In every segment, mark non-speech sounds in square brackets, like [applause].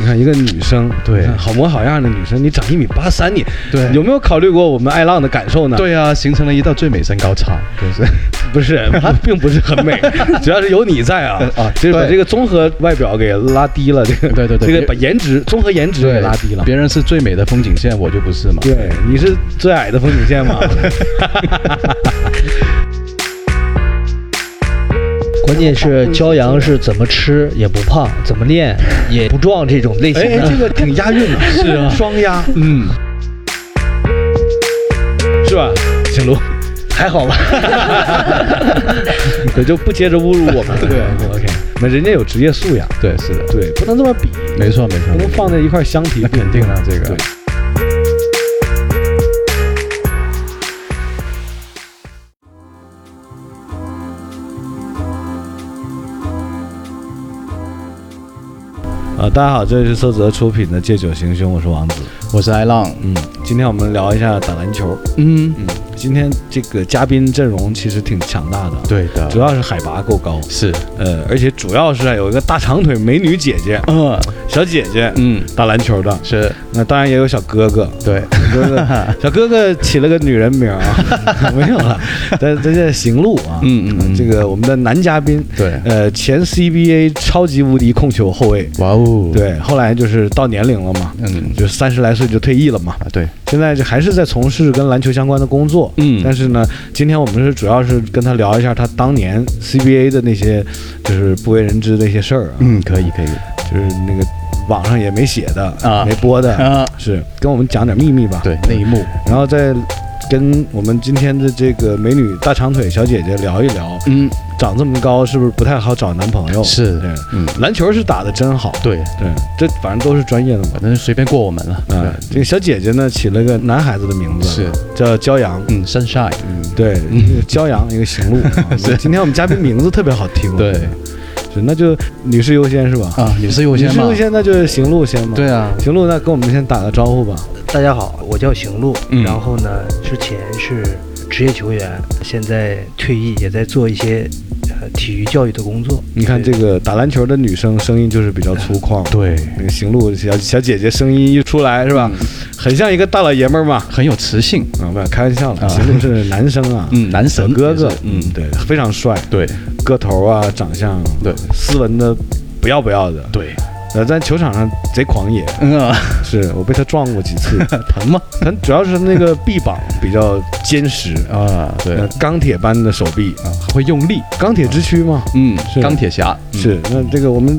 你看一个女生，对。好模好样的女生，你长一米八三，你对。有没有考虑过我们爱浪的感受呢？，对啊，形成了一道最美身高差，就是不是，它并不是很美，[laughs] 主要是有你在啊啊就是把这个综合外表给拉低了，这个对对对这个把颜值综合颜值给拉低了。别人是最美的风景线，我就不是嘛。对，你是最矮的风景线嘛？[laughs] 关键是骄阳是怎么吃也不胖，怎么练也不壮这种类型哎，的。这个挺押韵的，是啊，双押，嗯，是吧？行路，还好吧？[laughs] 对，就不接着侮辱我们。对，OK，那人家有职业素养，对，是的，对，不能这么比，没错没错不，能放在一块相提那并论。肯定了，这个对。啊，大家好，这里是色泽出品的《借酒行凶》，我是王子。我是艾浪，嗯，今天我们聊一下打篮球。嗯，嗯，今天这个嘉宾阵容其实挺强大的，，对的，主要是海拔够高，是，呃，而且主要是有一个大长腿美女姐姐，嗯。小姐姐，嗯，打篮球的。是。那当然也有小哥哥，对，小哥哥，[laughs] 小哥哥起了个女人名啊，[laughs] 没有了，但这叫行路啊，嗯嗯嗯。这个我们的男嘉宾，对，呃，前 CBA 超级无敌控球后卫，哇哦，，对，后来就是到年龄了嘛，嗯。就三十来岁就退役了嘛，啊对，现在就还是在从事跟篮球相关的工作，嗯。但是呢，今天我们是主要是跟他聊一下他当年 CBA 的那些就是不为人知的一些事儿啊，嗯，可以可以，就是那个网上也没写的啊。没播的，啊，是跟我们讲点秘密吧，对，那一幕，然后再跟我们今天的这个美女大长腿小姐姐聊一聊，嗯，长这么高是不是不太好找男朋友？是对，嗯，篮球是打的真好，对，对，这反正都是专业的嘛。反正随便过我们了，啊，这个小姐姐呢起了个男孩子的名字，是，叫骄阳，嗯，sunshine，嗯，对，骄阳，一个行路。[laughs] 啊是。今天我们嘉宾名字特别好听，对，是，那就女士优先是吧？啊，女士优先嘛。女士优，先，那就是行路先嘛。，对啊，行路，那跟我们先打个招呼吧。大家好，我叫行路，嗯。然后呢，之前是职业球员，现在退役，也在做一些呃体育教育的工作。你看这个打篮球的女生声音就是比较粗犷，对，那个行路小小姐姐声音一出来是吧，很像一个大老爷们儿嘛。很有磁性，啊，不，开玩笑了，啊。行路是男生啊，[laughs] 嗯，男神。哥哥，嗯，对，非常帅，对。个头啊，长相，对，斯文的不要不要的，对，呃，在球场上贼狂野，嗯啊，是我被他撞过几次，[laughs] 疼吗？疼主要是那个臂膀比较坚实，啊，对，呃，钢铁般的手臂，啊，会用力，钢铁之躯嘛，嗯，是。钢铁侠，嗯。是。那这个我们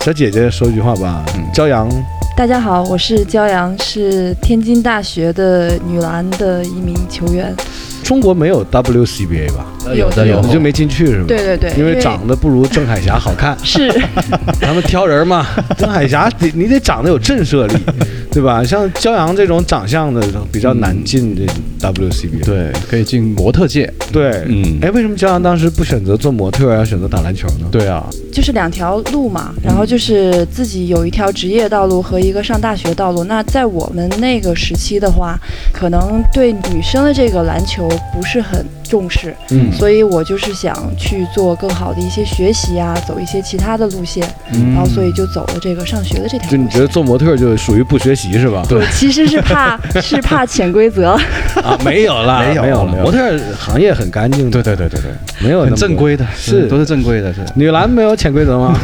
小姐姐说句话吧嗯，骄阳，大家好，我是骄阳，是天津大学的女篮的一名球员。中国没有 WCBA 吧？有的有你就没进去是吧？对对对，因为长得不如郑海霞好看，是 [laughs] 他们挑人嘛。[laughs] 郑海霞得你得长得有震慑力，对吧？像骄阳这种长相的比较难进这 WCBA。对，可以进模特界，对，嗯哎，为什么骄阳当时不选择做模特，而要选择打篮球呢？对啊，就是两条路嘛，然后就是自己有一条职业道路和一个上大学道路。那在我们那个时期的话，可能对女生的这个篮球不是很重视，嗯所以我就是想去做更好的一些学习啊，走一些其他的路线，嗯然后所以就走了这个上学的这条路线。就你觉得做模特就属于不学习是吧？对其实是怕 [laughs] 是怕潜规则，啊，没有啦，[laughs] 没有没有了。模特行业很干净的，对对对对对，没有很正规的，是都是正规的，是。女篮没有潜规则吗？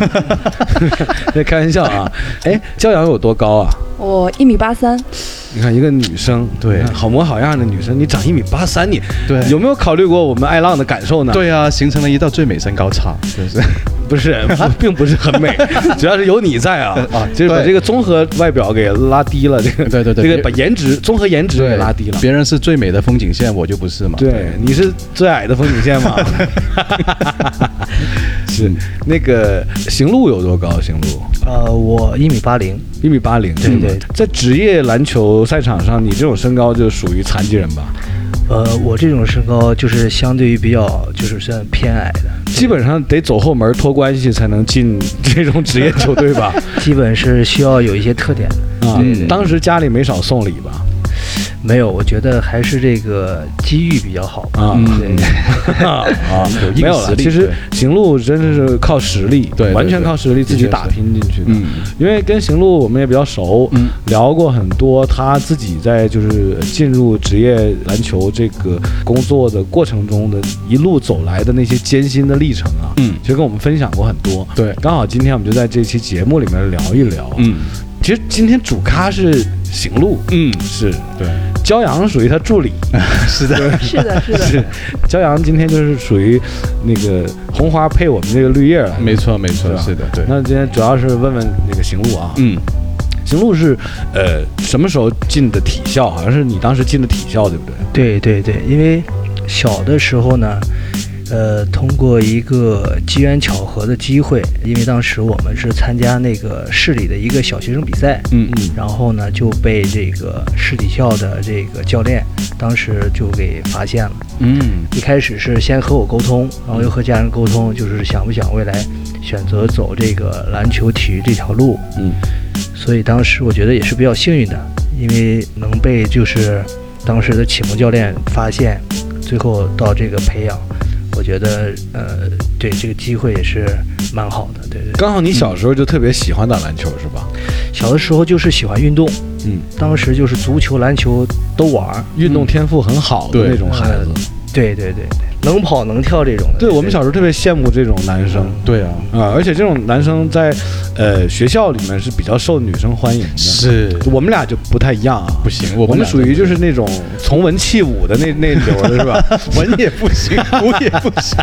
[laughs] 这开玩笑啊！哎，骄阳有多高啊？我一米八三，你看一个女生，对好模好样的女生，你长一米八三，你对有没有考虑过我们爱浪的感受呢？，对啊，形成了一道最美身高差，就是不是，[laughs] [laughs] 它并不是很美，[laughs] 主要是有你在啊，啊就是把这个综合外表给拉低了，这个对对对这个把颜值综合颜值给拉低了。别人是最美的风景线，我就不是嘛。对，你是最矮的风景线嘛？是那个行路有多高？行路呃，我一米八零，一米八零，对对在职业篮球赛场上，你这种身高就属于残疾人吧？呃，我这种身高就是相对于比较就是算偏矮的，基本上得走后门托关系才能进这种职业球队吧？[laughs] 基本是需要有一些特点的。啊对对，当时家里没少送礼吧？没有，我觉得还是这个机遇比较好吧。啊嗯。对，[laughs] 啊，没有了。其实行路真的是靠实力，对对完全靠实力自己打拼进去的。嗯。因为跟行路我们也比较熟，嗯。聊过很多他自己在就是进入职业篮球这个工作的过程中的一路走来的那些艰辛的历程啊，嗯。其实跟我们分享过很多。对。刚好今天我们就在这期节目里面聊一聊。嗯。其实今天主咖是行路，嗯，是。对，骄阳属于他助理，[laughs] 是的，是的，是的，是。骄阳今天就是属于那个红花配我们这个绿叶了。没错没错是的，对，那今天主要是问问那个行路啊，嗯。行路是呃什么时候进的体校？好像是你当时进的体校，对不对？对对对，因为小的时候呢，呃，通过一个机缘巧合的机会，因为当时我们是参加那个市里的一个小学生比赛，嗯嗯然后呢就被这个市体校的这个教练当时就给发现了。嗯一开始是先和我沟通，然后又和家人沟通，就是想不想未来选择走这个篮球体育这条路。嗯，所以当时我觉得也是比较幸运的，因为能被就是当时的启蒙教练发现，最后到这个培养，我觉得呃，对这个机会也是蛮好的。对对，刚好你小时候就特别喜欢打篮球，是吧？小的时候就是喜欢运动，嗯，当时就是足球、篮球都玩。运动天赋很好的那种孩子。对对对对，能跑能跳这种的。对我们小时候特别羡慕这种男生。对啊，啊，而且这种男生在呃学校里面是比较受女生欢迎的。是。我们俩就不太一样啊，不行，我我们属于就是那种从文弃武的那 [laughs] 那流的是吧？[laughs] 文也不行，[laughs] 武也不行，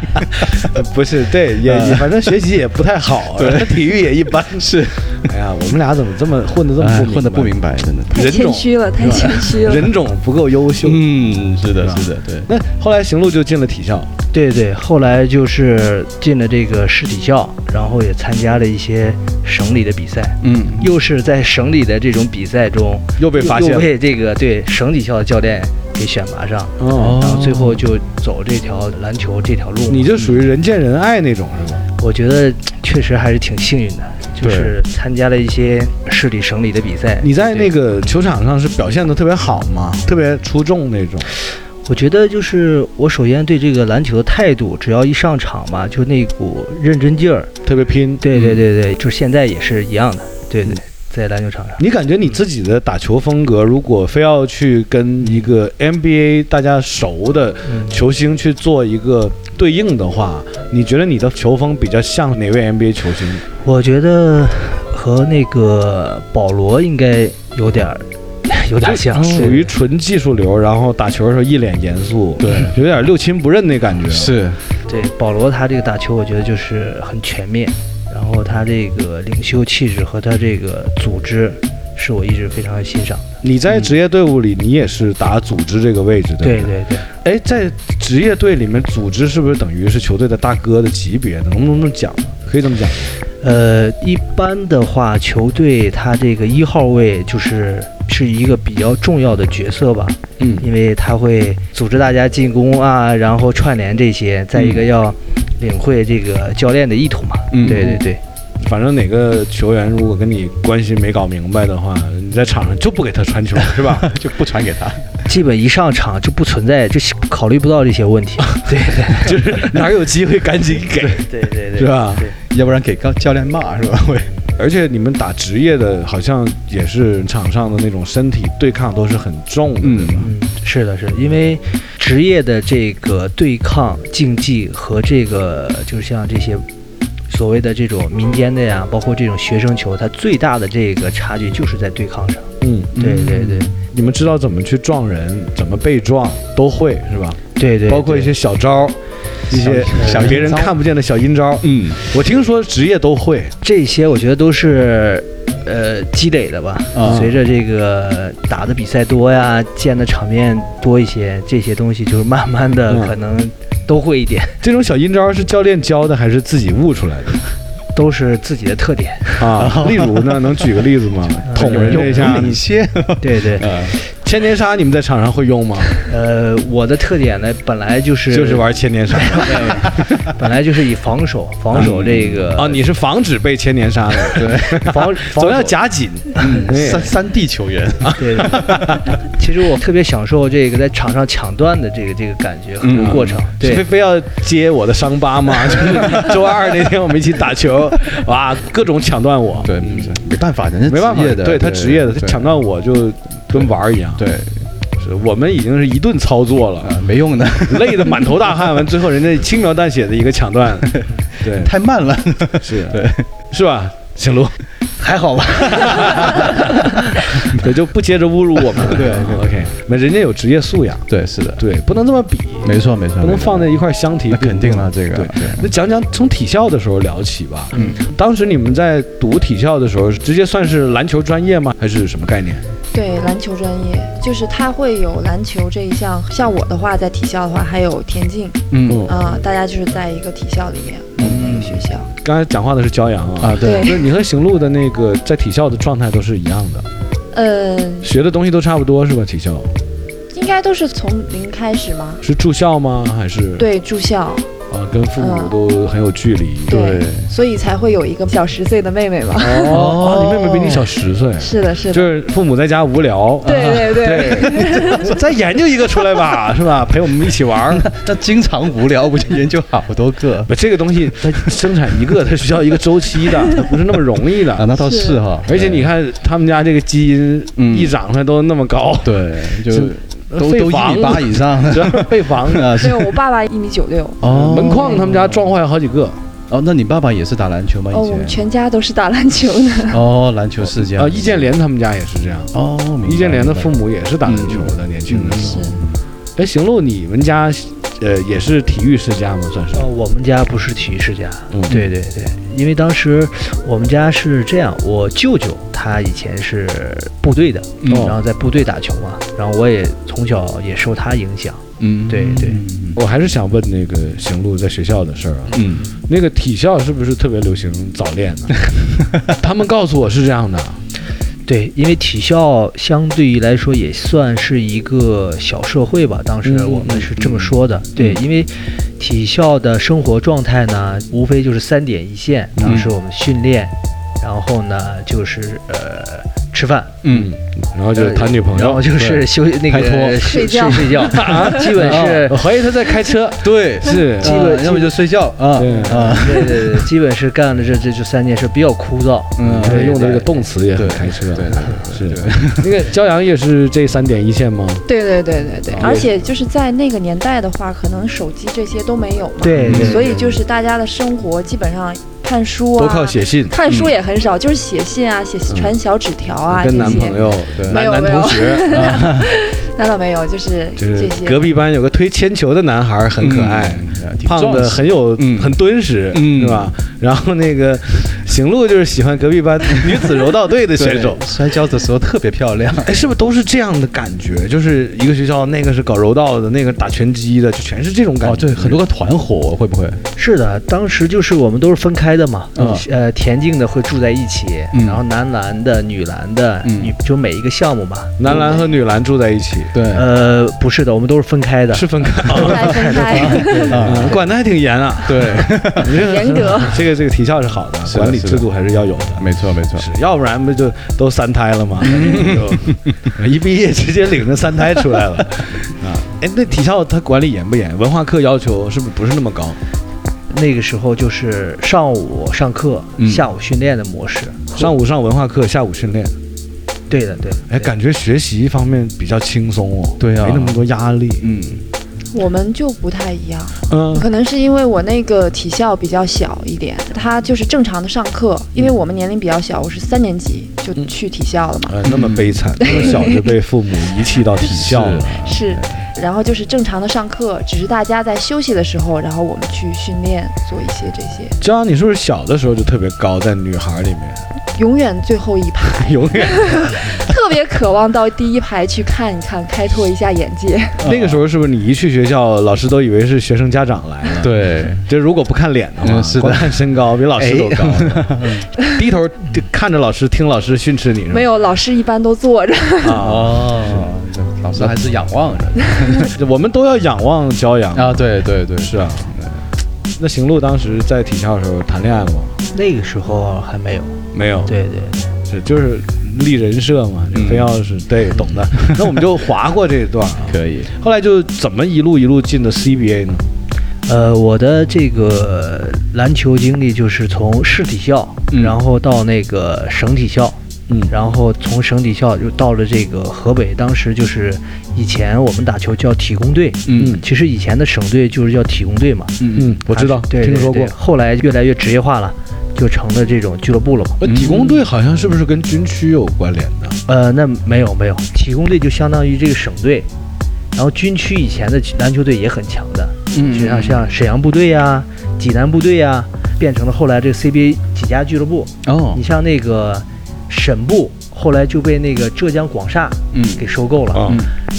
呃不是，对，也也反正学习也不太好，对。体育也一般。是，[laughs] 哎呀，我们俩怎么这么混的这么哎不明白混的不明白，真的。太谦虚了，[laughs] 太谦虚了。人种不够优秀。嗯，是的，是的，对，那后来行路就进了体校，对对，后来就是进了这个市体校，然后也参加了一些省里的比赛，嗯，又是在省里的这种比赛中又被发现。又被这个对省体校的教练给选拔上，哦，然后最后就走这条篮球这条路。你就属于人见人爱那种是吧？我觉得确实还是挺幸运的，就是参加了一些市里省里的比赛。你在那个球场上是表现的特别好吗？特别出众那种？我觉得就是我首先对这个篮球的态度，只要一上场嘛，就那股认真劲儿。特别拼。对对对对，就现在也是一样的。对对，在篮球场上。你感觉你自己的打球风格，如果非要去跟一个 NBA 大家熟的嗯，球星去做一个对应的话，你觉得你的球风比较像哪位 NBA 球星？我觉得和那个保罗应该有点儿 [laughs] 有点像，属于纯技术流，然后打球的时候一脸严肃，对，有点六亲不认那感觉。是，对保罗他这个打球，我觉得就是很全面，然后他这个领袖气质和他这个组织，是我一直非常欣赏的。你在职业队伍里，你也是打组织这个位置的。对。对对，哎，在职业队里面，组织是不是等于是球队的大哥的级别呢？能不能这么讲？可以这么讲吗。呃，一般的话，球队他这个一号位就是是一个比较重要的角色吧，嗯因为他会组织大家进攻啊，然后串联这些，再一个要领会这个教练的意图嘛。嗯对对对，反正哪个球员如果跟你关系没搞明白的话，你在场上就不给他传球，[laughs] 是吧？就不传给他。基本一上场就不存在，就考虑不到这些问题。[laughs] 对对就是哪有机会赶紧给，对对对，是吧？要不然给教教练骂是吧？会，而且你们打职业的，好像也是场上的那种身体对抗都是很重的，嗯对吧？嗯，是的，是的，因为职业的这个对抗竞技和这个，就像这些所谓的这种民间的呀，包括这种学生球，它最大的这个差距就是在对抗上。嗯，对对对你们知道怎么去撞人，怎么被撞，都会是吧？对对，对包括一些小招儿，一些想别人看不见的小阴招。嗯，我听说职业都会，这些，我觉得都是呃积累的吧。啊随着这个打的比赛多呀，见的场面多一些，这些东西就是慢慢的嗯可能都会一点，这种小阴招是教练教的还是自己悟出来的都是自己的特点。啊？[laughs] 例如呢，能举个例子吗？捅人有这一下，领先，[laughs] 对对，呃，千年杀你们在场上会用吗？呃，我的特点呢，本来就是就是玩千年杀对，本来就是以防守 [laughs] 防守这个啊，你是防止被千年杀的，[laughs] 对，防防 [laughs] 总要夹紧。嗯，三三 D 球员，对，其实我特别享受这个在场上抢断的这个这个感觉和过程。非对，非要接我的伤疤吗？就是周二那天我们一起打球，哇，各种抢断我，对，嗯没办法，人家没办法，的，对他职业的，他抢断我就跟玩儿一样。对，是我们已经是一顿操作了，啊，没用的，[laughs] 累得满头大汗，完最后人家轻描淡写的一个抢断，[laughs] 对，太慢了，是，对，是吧？小卢，还好吧？[laughs] [laughs] 对，就不接着侮辱我们 [laughs] 了。对，OK，那人家有职业素养，对，是的，对，不能这么比，没错没错，不能放在一块儿相提那并论。肯定了，这个对对，那讲讲从体校的时候聊起吧。嗯，当时你们在读体校的时候，直接算是篮球专业吗？还是什么概念？对篮球专业，就是它会有篮球这一项。像我的话，在体校的话，还有田径嗯啊、大家就是在一个体校里面，我们那个学校。刚才讲话的是骄阳啊。啊，对，对就是你和行路的那个在体校的状态都是一样的，嗯，学的东西都差不多是吧？体校应该都是从零开始吗？是住校吗？还是对，住校。啊，跟父母嗯都很有距离。对所以才会有一个小十岁的妹妹嘛。哦，你妹妹比你小十岁，是的，是的。就是父母在家无聊，对对对，对，[laughs] 再研究一个出来吧，[laughs] 是吧？陪我们一起玩儿。那经常无聊，不就研究好多个 [laughs] 不，这个东西它生产一个，它需要一个周期的，它不是那么容易啊？的。那倒是是哈，而且你看他们家这个基因嗯一长出来都那么高，对，就是都都一米八以上主要是备房。啊，[laughs] 是没有，我爸爸一米九六。哦，门框他们家撞坏了好几个哦，那你爸爸也是打篮球吗？哦，以我们全家都是打篮球的。[laughs] 哦，篮球世家啊。易建联他们家也是这样，哦，明白易建联的父母也是打篮球的，年轻的时是候。哎，行路，你们家呃也是体育世家吗？算是哦，我们家不是体育世家。嗯对对对，因为当时我们家是这样，我舅舅他以前是部队的，嗯然后在部队打球嘛，然后我也从小也受他影响。嗯，对对嗯我还是想问那个行路在学校的事儿啊。嗯，那个体校是不是特别流行早恋呢？[laughs] 他们告诉我是这样的。对，因为体校相对于来说也算是一个小社会吧，当时嗯我们是这么说的。对，因为体校的生活状态呢，无非就是三点一线，当时我们训练，然后呢就是呃吃饭，嗯，然后就是谈女朋友，然后就是休那开拖个睡睡觉睡觉，基本是我怀疑他在开车，对，是。基本啊要么就睡觉。啊。对。啊，对对对，基本是干了这这这三件事比较枯燥。嗯用的这个动词也很对开车，对对是。那个骄阳也是这三点一线吗？对对对对对，哦而且就是在那个年代的话，可能手机这些都没有嘛，对对所以就是大家的生活基本上看书啊，都靠写信，看书也很少，就是写信啊，写嗯。传小纸条啊，跟这些男朋友、对。男男同学，[laughs] 啊。那倒没有，就是就是这些。隔壁班有个推铅球的男孩，很可爱，嗯，挺胖的很有、嗯很敦实，嗯是吧？然后那个行路就是喜欢隔壁班女子柔道队的 [laughs] 选手。摔跤的时候特别漂亮，哎，是不是都是这样的感觉？就是一个学校，那个是搞柔道的，那个打拳击的，就全是这种感觉。哦，对，很多个团伙会不会？是的，当时就是我们都是分开的嘛，嗯呃，田径的会住在一起，嗯然后男篮的、女篮的，嗯女就每一个项目嘛。男篮和女篮住在一起，对，呃，不是的，我们都是分开的。是分开，[laughs] 分开分开，啊，嗯管得还挺严啊。对，[laughs] 严格。这个这个体校是好的，管理制度还是要有的。没错没错，要不然不就都三胎了吗？[laughs] 就一毕业直接领着三胎出来了 [laughs] 啊！哎，那体校它管理严不严？文化课要求是不是不是那么高？那个时候就是上午上课，嗯下午训练的模式。上午上文化课，下午训练。对的，对的。哎，感觉学习方面比较轻松哦，对啊没那么多压力。嗯，我们就不太一样，嗯。可能是因为我那个体校比较小一点，他就是正常的上课，因为我们年龄比较小，我是三年级就去体校了嘛，呃，那么悲惨，那么小就被父母遗弃到体校了。是，然后就是正常的上课，只是大家在休息的时候，然后我们去训练做一些这些，焦阳，你是不是小的时候就特别高，在女孩里面，永远最后一排，永 [laughs] 远特别渴望到第一排去看一看，开拓一下眼界。那个时候是不是你一去学校，老师都以为是学生家长来了？对，就如果不看脸的话，嗯是的光看身高，比老师都高。[laughs] 低头看着老师，听老师训斥你？没有，老师一般都坐着。啊，哦，老师还是仰望着 [laughs] 我们都要仰望骄阳啊，对对对，是啊。那行路当时在体校的时候谈恋爱了吗？那个时候还没有。没有，对对，是就是立人设嘛，就非要是对懂的。[laughs] 那我们就划过这一段啊。可以。后来就怎么一路一路进的 CBA 呢？呃，我的这个篮球经历就是从市体校，嗯然后到那个省体校，嗯。然后从省体校就到了这个河北，当时就是以前我们打球叫体工队，嗯。其实以前的省队就是叫体工队嘛，嗯嗯，我知道，对听说过。后来越来越职业化了，就成了这种俱乐部了嘛。呃，体工队好像是不是跟军区有关联的？呃，那没有没有，体工队就相当于这个省队，然后军区以前的篮球队也很强的，嗯。就像像沈阳部队呀、济南部队呀，变成了后来这个 CBA 几家俱乐部。哦。你，像那个沈部，后来就被那个浙江广厦嗯。给收购了，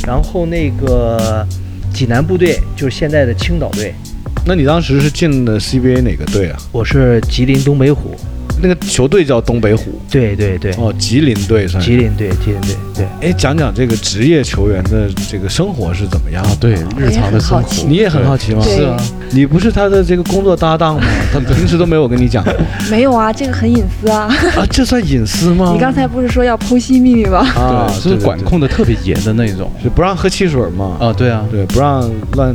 然后那个济南部队就是现在的青岛队，那你当时是进的 CBA 哪个队啊？我是吉林东北虎，那个球队叫东北虎。对对对，哦，吉林队算是。吉林队，吉林队，对。哎，讲讲这个职业球员的这个生活是怎么样对，日常的生活，你也很好奇吗？对是啊，你不是他的这个工作搭档吗？[laughs] 他平时都没有跟你讲过没有啊，这个很隐私啊。啊？这算隐私吗？[laughs] 你刚才不是说要剖析秘密吗？啊，对，就是管，控的特别严的那种对对是不让喝汽水吗？啊，对啊，对，不让乱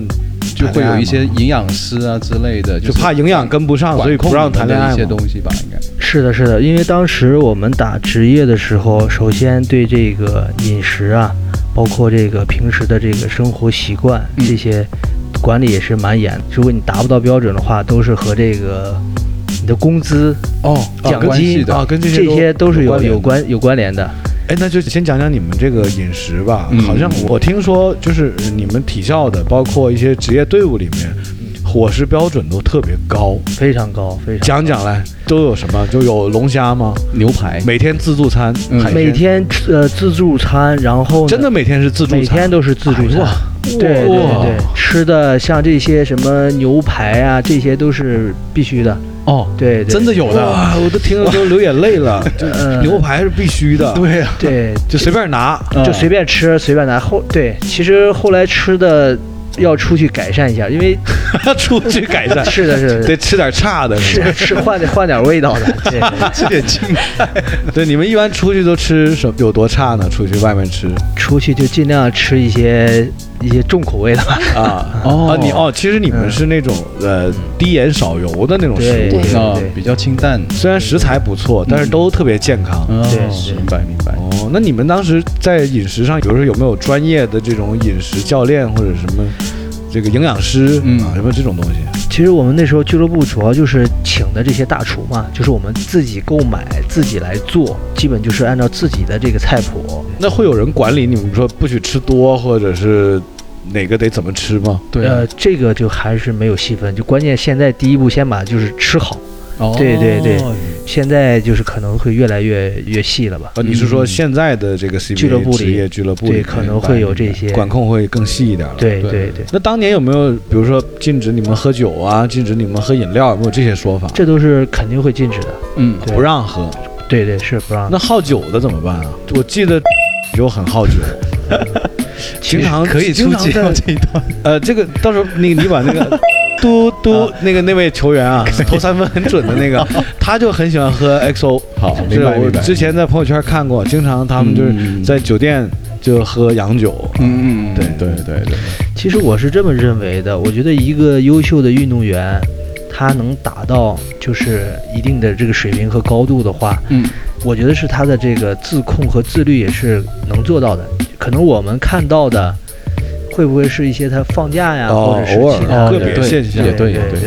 就会有一些营养师啊之类的，就怕营养跟不上，所以不让谈恋爱一些东西吧，应该。是的，是的，因为当时我们打职业的时候，首先对这个饮食啊，包括这个平时的这个生活习惯嗯这些管理也是蛮严。如果你达不到标准的话，都是和这个你的工资、哦，奖金啊，跟这些这些都是有有关有关联的。哎，那就先讲讲你们这个饮食吧。嗯好像我听说，就是你们体校的，包括一些职业队伍里面，伙食标准都特别高。非常高，非常高讲讲来，都有什么？就有龙虾吗？牛排，每天自助餐，嗯每天呃自助餐，然后真的每天是自助餐，每天都是自助餐。对对哇对，吃的像这些什么牛排啊，这些都是必须的。哦，对，真的有的，哇，我都听了都流眼泪了。[laughs] 牛排是必须的，，对呀，对，就随便拿。嗯就随便吃，随便拿。后对，其实后来吃的要出去改善一下，因为 [laughs] 出去改善，[laughs] 是的，是的，得吃点差的，是吧是是换点换点味道的。对，吃点青菜，对，你们一般出去都吃什有多差呢？出去外面吃出去就尽量吃一些一些重口味的吧。啊 [laughs] 哦啊，你哦，其实你们是那种呃低盐少油的那种食对物，对。啊，比较清淡，虽然食材不错，但是都特别健康。哦对是明白明白。哦，那你们当时在饮食上，比如说有没有专业的这种饮食教练或者什么这个营养师嗯。啊，什么这种东西？其实我们那时候俱乐部主要就是请的这些大厨嘛，就是我们自己购买，自己来做，基本就是按照自己的这个菜谱。那会有人管理你们说不许吃多，或者是哪个得怎么吃吗？对啊呃，这个就还是没有细分，就关键现在第一步先把就是吃好，哦对对对现在就是可能会越来越越细了吧。啊，你是说现在的这个 CBA 俱乐部里职业俱乐部里对，可能会有这些管控会更细一点了？。对对对对，那当年有没有，比如说禁止你们喝酒啊，禁止你们喝饮料，有没有这些说法？这都是肯定会禁止的。嗯，不让喝。对对是不让。那好酒的怎么办啊？我记得就很好酒，[laughs] 经常可以经常这一段，呃，这个到时候你你把那个嘟嘟那个那位球员啊，[laughs] 投三分很准的那个，[laughs] 他就很喜欢喝 XO。好，是我。之前在朋友圈看过，经常他们就是嗯在酒店就喝洋酒。嗯嗯，对对对对，其实我是这么认为的，我觉得一个优秀的运动员，他能达到就是一定的这个水平和高度的话，嗯，我觉得是他的这个自控和自律也是能做到的。可能我们看到的，会不会是一些他放假呀，哦或者是偶尔其他个别现象也对也对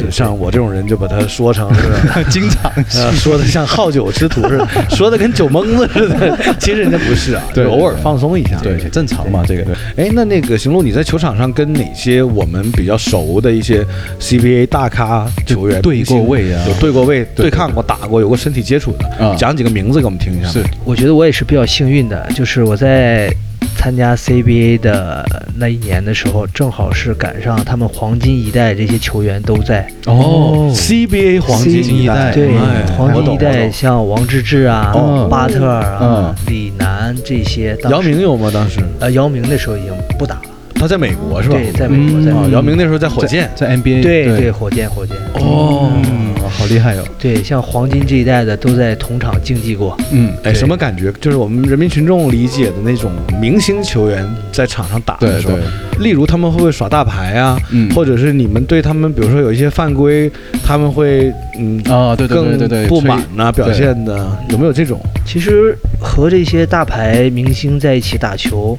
对像我这种人就把它说成是 [laughs] 经常 [laughs] 呃，说的像好酒之徒似的，说的跟酒蒙子似的，[laughs] 其实人家不是啊，对偶尔放松一下。对，正常嘛，这个对。哎，那那个行路，你在球场上跟哪些我们比较熟的一些 CBA 大咖球员对过位啊有对过位、对对抗过、打过、有过身体接触的？啊讲几个名字给我们听一下。是，我觉得我也是比较幸运的，就是我在参加 CBA 的那一年的时候，正好是赶上他们黄金一代这些球员都在。哦 CBA 黄金一代，对哎，黄金一代像王治郅啊、哦。巴特尔啊嗯、李楠这些，当时姚明有吗？当时。呃，姚明那时候已经不打了，他在美国是吧？对，在美国，在美国姚明那时候在火箭。在 NBA 对对火箭火箭，哦嗯，好厉害哟。对，像黄金这一代的都在同场竞技过。嗯，哎，什么感觉？就是我们人民群众理解的那种明星球员在场上打的时候，，例如他们会不会耍大牌啊？嗯或者是你们对他们，比如说有一些犯规，他们会嗯啊，对对对更对对，不满呐、吹表现的有没有这种？其实和这些大牌明星在一起打球，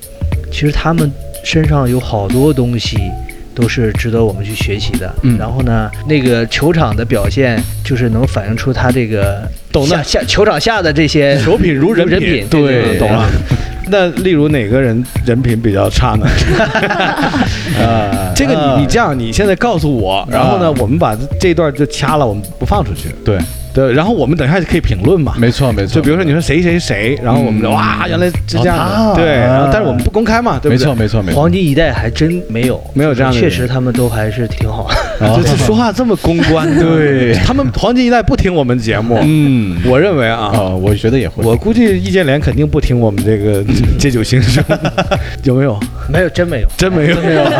其实他们身上有好多东西都是值得我们去学习的。嗯。然后呢，那个球场的表现就是能反映出他这个懂的下下球场下的这些手品如人人品。品，对懂了。[laughs] 那例如哪个人人品比较差呢？啊，[laughs] 这个啊你你这样，你现在告诉我，然后呢，我们把这段就掐了，我们不放出去。对，对，然后我们等一下就可以评论嘛。没错没错，就比如说你说谁谁谁，然后我们就嗯。哇，原来是这样的，对，我们不公开嘛，对不对？没错没错没错，黄金一代还真没有，没有这样的确实他们都还是挺好。的就是说话这么公关，[laughs] 对他们黄金一代不听我们节目，嗯我认为啊，啊，我觉得也会，我估计易建联肯定不听我们这个借酒行凶，[laughs] 有没有？没有，真没有。真没有，没有。[laughs]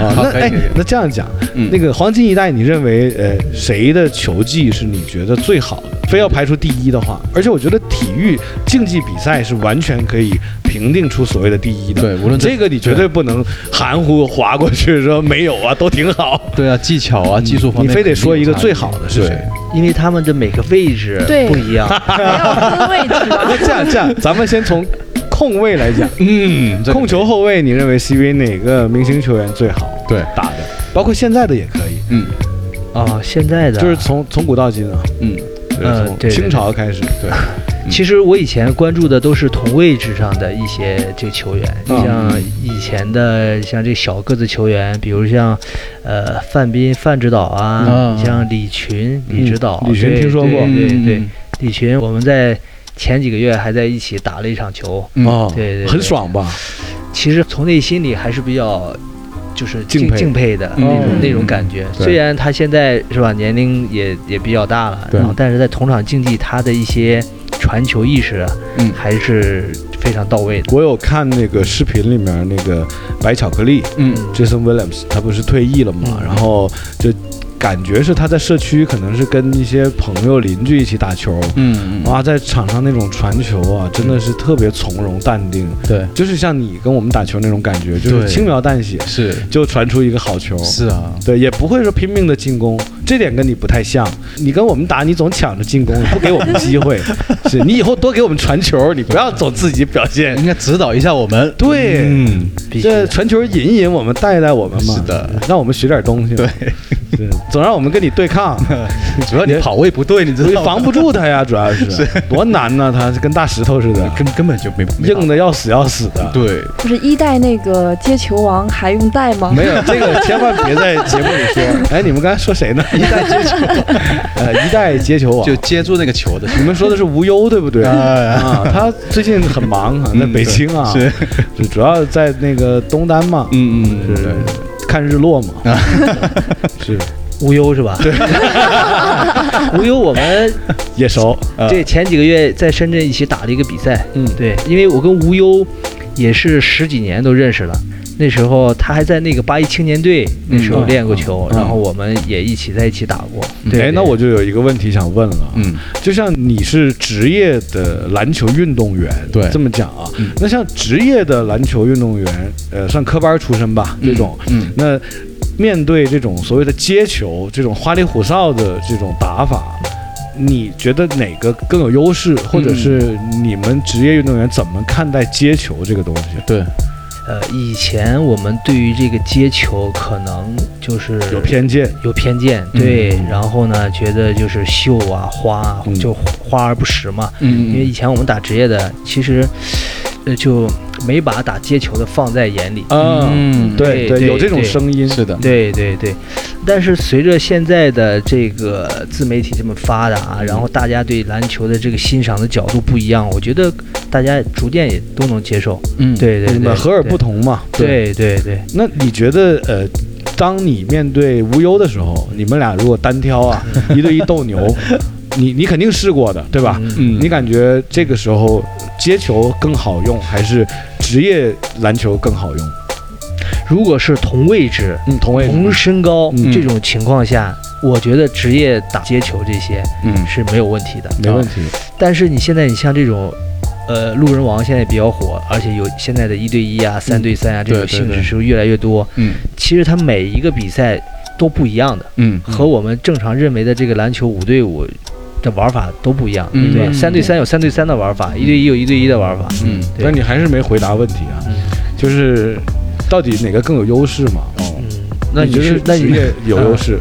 啊，那那这样讲，嗯那个黄金一代，你认为呃谁的球技是你觉得最好的？非要排除第一的话，而且我觉得体育竞技比赛是完全可以评定出所谓的第一的。对无论这个你绝对不能含糊划过去说没有啊，都挺好。对啊，技巧啊，技术方面你非得说一个最好的是谁？因为他们的每个位置对不一样。还要分位置？[laughs] 那这样这样，咱们先从控卫来讲，嗯，控球后卫，你认为 CBA 哪个明星球员最好对，打的？包括现在的也可以，嗯啊，现在的就是从从古到今啊，嗯，就是从对对清朝开始，对，[laughs] 其实我以前关注的都是同位置上的一些这个球员，嗯。像以前的像这小个子球员，比如像呃范斌、范指导啊，嗯。像李群、李指导，李群听说过。对对李群，我们在前几个月还在一起打了一场球，嗯。哦，对对对。很爽吧？其实从内心里还是比较。就是敬敬佩的那种、嗯那种感觉，虽然他现在是吧年龄也也比较大了，然后但是在同场竞技他的一些传球意识啊，嗯。还是非常到位的。我有看那个视频里面那个白巧克力嗯。Jason Williams，他不是退役了嘛，嗯。然后就感觉是他在社区可能是跟一些朋友邻居一起打球。嗯哇，在场上那种传球啊，真的是特别从容淡定，对，就是像你跟我们打球那种感觉，就是轻描淡写是就传出一个好球。是啊，对，也不会说拼命的进攻，这点跟你不太像。你跟我们打，你总抢着进攻，[laughs] 不给我们机会。是你以后多给我们传球，你不要总自己表现。应该指导一下我们，对嗯，这传球引一引我们，带一带我们嘛。是的，让我们学点东西。对，是 [laughs] 总让我们跟你对抗，[laughs] 主要你跑位不对，你知道吗？防不住他呀，主要是。[laughs] 多难呢，他是跟大石头似的，根根本就没没硬的要死要死的。对，不是一代那个接球王还用带吗？没有这个，千万别在节目里说。哎，你们刚才说谁呢？一代接球，呃，一代接球王。就。接住那个球的，你们说的是无忧对不对？哎啊，他最近很忙，好像在嗯北京啊，是，主要在那个东单嘛，嗯嗯是对，看日落嘛，[laughs] 是。无忧是吧？对，[laughs] 无忧我们也熟，啊。这前几个月在深圳一起打了一个比赛，嗯，对，因为我跟无忧也是十几年都认识了。那时候他还在那个八一青年队，那时候嗯练过球，嗯然后我们也一起在一起打过。嗯对，哎，那我就有一个问题想问了，嗯，就像你是职业的篮球运动员，对这么讲啊，嗯那像职业的篮球运动员，呃，算科班出身吧，这种，嗯那面对这种所谓的接球，这种花里胡哨的这种打法。你觉得哪个更有优势，或者是你们职业运动员怎么看待接球这个东西？对，呃，以前我们对于这个接球可能就是有偏见，有偏见，对，然后呢，觉得就是秀啊花啊嗯就花而不实嘛。嗯因为以前我们打职业的，其实呃就没把打接球的放在眼里。啊，嗯对对对有这种声音，是的，对对对，但是随着现在的这个自媒体这么发达，然后大家对篮球的这个欣赏的角度不一样，我觉得大家逐渐也都能接受。嗯，对对对，和而不同嘛。对。对对，那你觉得呃，当你面对无忧的时候，你们俩如果单挑啊，[laughs] 一对一斗牛，你你肯定试过的，对吧？嗯嗯，你感觉这个时候接球更好用，还是职业篮球更好用？如果是同位置、嗯，同位置同身高嗯这种情况下，我觉得职业打接球这些嗯是没有问题的。没问题。但是你现在你像这种，呃，路人王现在比较火，而且有现在的一对一啊、三对三啊这种性质是越来越多。嗯其实它每一个比赛都不一样的，嗯和我们正常认为的这个篮球五对五的玩法都不一样。嗯对，吧三对三有三对三的玩法，一对一有一对一的玩法。嗯对但你还是没回答问题啊，嗯就是到底哪个更有优势嘛？哦，嗯，那你觉得是那你职业有优势，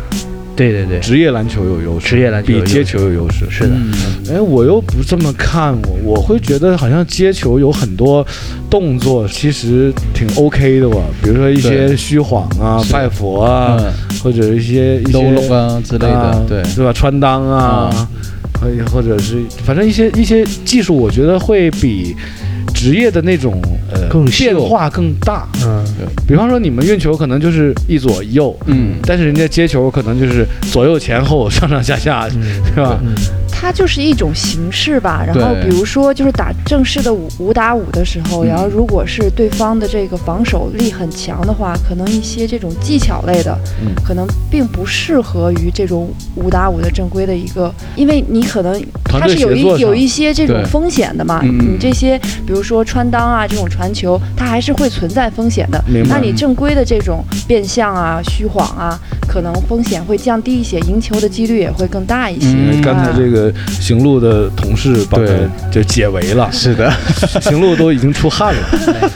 对对对，职业篮球有优势，职业篮球比接球有优势。是的。嗯哎，我又不这么看，我我会觉得好像接球有很多动作其实挺 OK 的吧，比如说一些虚晃啊、拜佛啊，嗯或者一些一些啊之类啊的，对，对吧？穿裆啊啊，或、或者是反正一些一些技术，我觉得会比职业的那种呃更变化更大。嗯，比方说你们运球可能就是一左一右，嗯但是人家接球可能就是左右前后上上下下，嗯是吧？嗯它就是一种形式吧。然后比如说，就是打正式的五五打五的时候，嗯然后如果是对方的这个防守力很强的话，可能一些这种技巧类的，嗯可能并不适合于这种五打五的正规的一个，因为你可能它是有一有一些这种风险的嘛。你这些比如说穿裆啊这种传球，它还是会存在风险的。那你正规的这种变相啊、虚晃啊，可能风险会降低一些，赢球的几率也会更大一些。嗯刚才啊这个行路的同事把他就解围了，是的，[laughs] 行路都已经出汗了。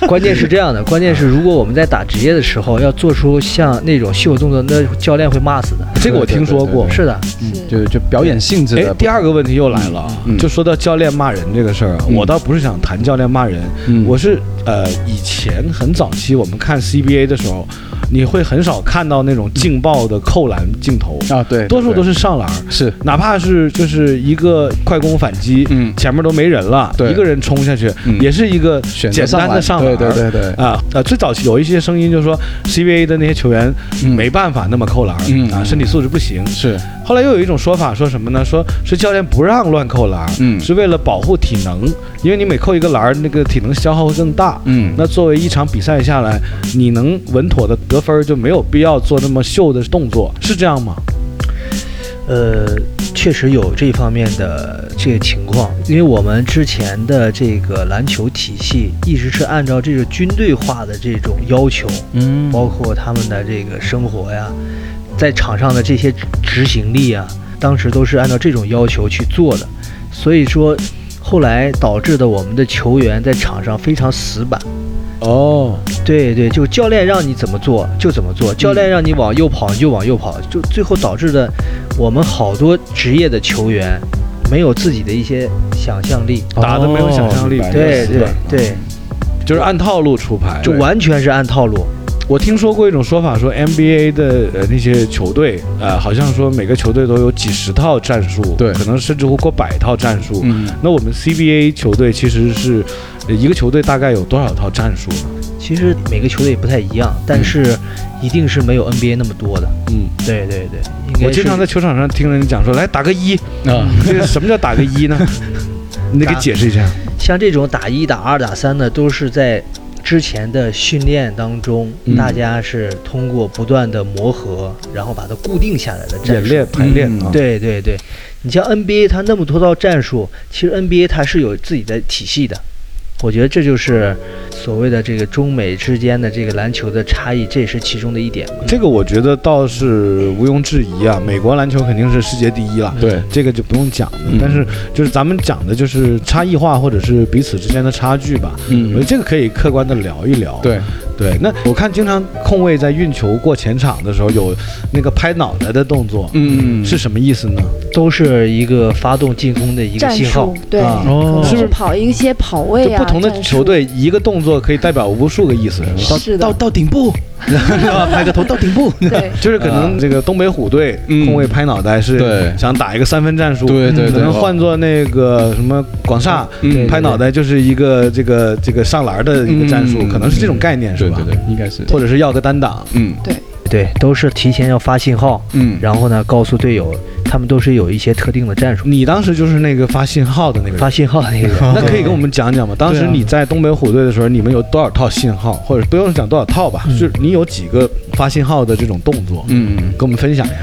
[laughs] 关键是这样的，关键是如果我们在打职业的时候要做出像那种秀动作，那教练会骂死的。这个我听说过。是的，嗯就就表演性质的，，哎第二个问题又来了就说到教练骂人这个事儿我倒不是想谈教练骂人，嗯。我是呃以前很早期我们看 CBA 的时候，你会很少看到那种劲爆的扣篮镜头，啊，对，多数都是是上篮，是，哪怕是就是一个快攻反击，嗯，前面都没人了，对。一个人冲下去，嗯。也是一个简单的上篮。对。对对对，啊啊！最早期有一些声音就说 CBA 的那些球员嗯。没办法那么扣篮、嗯。啊，身体素质不行。是，后来又有一种说法，说什么呢？说是教练不让乱扣篮儿，嗯是为了保护体能，因为你每扣一个篮儿，那个体能消耗会更大。嗯，那作为一场比赛下来，你能稳妥的得分，就没有必要做那么秀的动作，是这样吗？呃，确实有这方面的这个情况，因为我们之前的这个篮球体系一直是按照这个军队化的这种要求，嗯包括他们的这个生活呀，在场上的这些执行力啊，当时都是按照这种要求去做的，所以说。后来导致的我们的球员在场上非常死板，哦，对对，就教练让你怎么做就怎么做，教练让你往右跑你就往右跑，就最后导致的我们好多职业的球员没有自己的一些想象力，打的没有想象力对对对，就是按套路出牌。就完全是按套路。我听说过一种说法，说 NBA 的呃那些球队，呃，好像说每个球队都有几十套战术，对可能甚至乎过百套战术。嗯，那我们 CBA 球队其实是呃一个球队大概有多少套战术呢？其实每个球队也不太一样，但是一定是没有 NBA 那么多的。嗯，对对对，应该我经常在球场上听人讲说，来打个一，啊，这个什么叫打个一呢？[laughs] 你得给解释一下。像这种打一、打二、打三的，都是在之前的训练当中，嗯大家是通过不断的磨合，然后把它固定下来的战术。演练排练对对对，你像 NBA 它那么多套战术，其实 NBA 它是有自己的体系的。我觉得这就是所谓的这个中美之间的这个篮球的差异，这也是其中的一点。这个我觉得倒是毋庸置疑啊，美国篮球肯定是世界第一了。对，这个就不用讲了，嗯但是就是咱们讲的就是差异化或者是彼此之间的差距吧。嗯我觉得嗯，这个可以客观的聊一聊。对，对，那我看经常控卫在运球过前场的时候有那个拍脑袋的动作，嗯，是什么意思呢？都是一个发动进攻的一个信号。对，啊。可能是不是？是跑一些跑位啊，不同的球队一个动作可以代表无数个意思，是吧？是的，到到顶部？[laughs] 拍个头到顶部。对，[laughs] 就是可能这个东北虎队嗯空位拍脑袋是对。想打一个三分战术，对对对。可能换做那个什么广厦嗯。拍脑袋就是一个这个这个上篮的一个战术，嗯。可能是这种概念是吧？对对对，应该是。或者是要个单挡，嗯。对，对都是提前要发信号，嗯，然后呢告诉队友，他们都是有一些特定的战术。你当时就是那个发信号的那个人。发。信号的那个人，[laughs] 那可以跟我们讲讲吗？当时你在东北虎队的时候，你们有多少套信号，或者不用讲多少套吧，嗯。就是你有几个发信号的这种动作，嗯。嗯跟我们分享一下。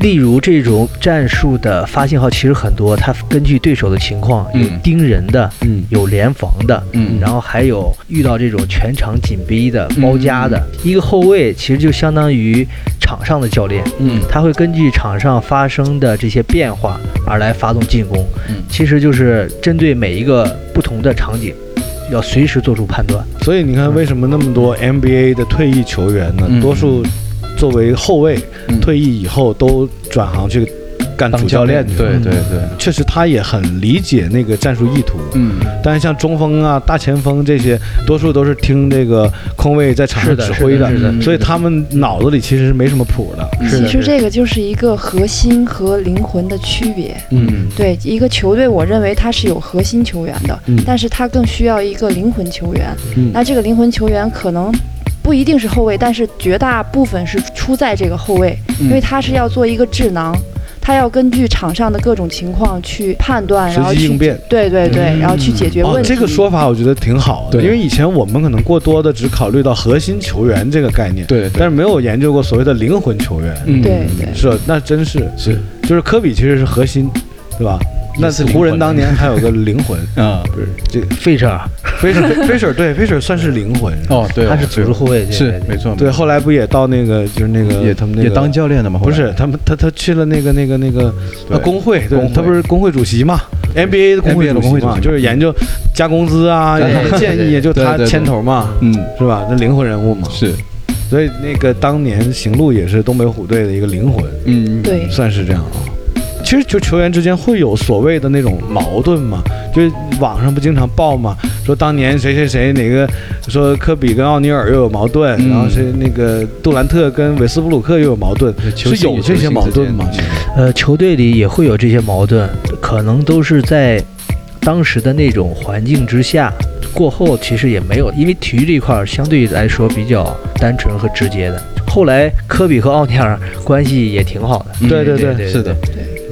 例如这种战术的发信号其实很多，它根据对手的情况，有嗯盯人的，嗯有联防的，嗯然后还有遇到这种全场紧逼的包夹的。一个后卫其实就相当于场上的教练，嗯他会根据场上发生的这些变化而来发动进攻。嗯其实就是针对每一个不同的场景，要随时做出判断。所以你看，为什么那么多 NBA 的退役球员呢？嗯多数作为后卫，嗯退役以后都转行去干主当教练，去了。对对对，确实他也很理解那个战术意图。嗯但是像中锋啊、大前锋这些，多数都是听这个空位在场上指挥的，所以他们脑子里其实是没什么谱的。其实这个就是一个核心和灵魂的区别。嗯对一个球队，我认为它是有核心球员的，嗯但是他更需要一个灵魂球员。嗯那这个灵魂球员可能不一定是后卫，但是绝大部分是出在这个后卫，嗯因为他是要做一个智囊，他要根据场上的各种情况去判断，然后去应变对对对，然后去解决哦问，题。这个说法我觉得挺好的，因为以前我们可能过多的只考虑到核心球员这个概念，对对但是没有研究过所谓的灵魂球员。嗯。对对。是，那真是是。就是科比其实是核心，对吧？那是湖人当年还有个灵魂，[laughs] 啊。不是这个费舍尔，菲舍菲舍对 Fisher 算是灵魂。哦对哦，他是组织后卫，对是没错，对，后来不也到那个就是那个也他们那个也当教练的嘛，不是他们他他去了那个那个那个工会，对他不是工会主席嘛？NBA 的工会的主席嘛，工会主席。就是研究加工资啊，有什么建议，就他牵头嘛，嗯。是吧？那灵魂人物嘛，是。所以那个当年行路也是东北虎队的一个灵魂，嗯。对。算是这样啊。其实就球员之间会有所谓的那种矛盾嘛，就是网上不经常报嘛，说当年谁谁谁哪个说科比跟奥尼尔又有矛盾，嗯然后是那个杜兰特跟韦斯布鲁克又有矛盾，球是有这些矛盾吗？呃，球队里也会有这些矛盾，可能都是在当时的那种环境之下。过后其实也没有，因为体育这一块儿相对来说比较单纯和直接的。后来科比和奥尼尔关系也挺好的，对对对是的，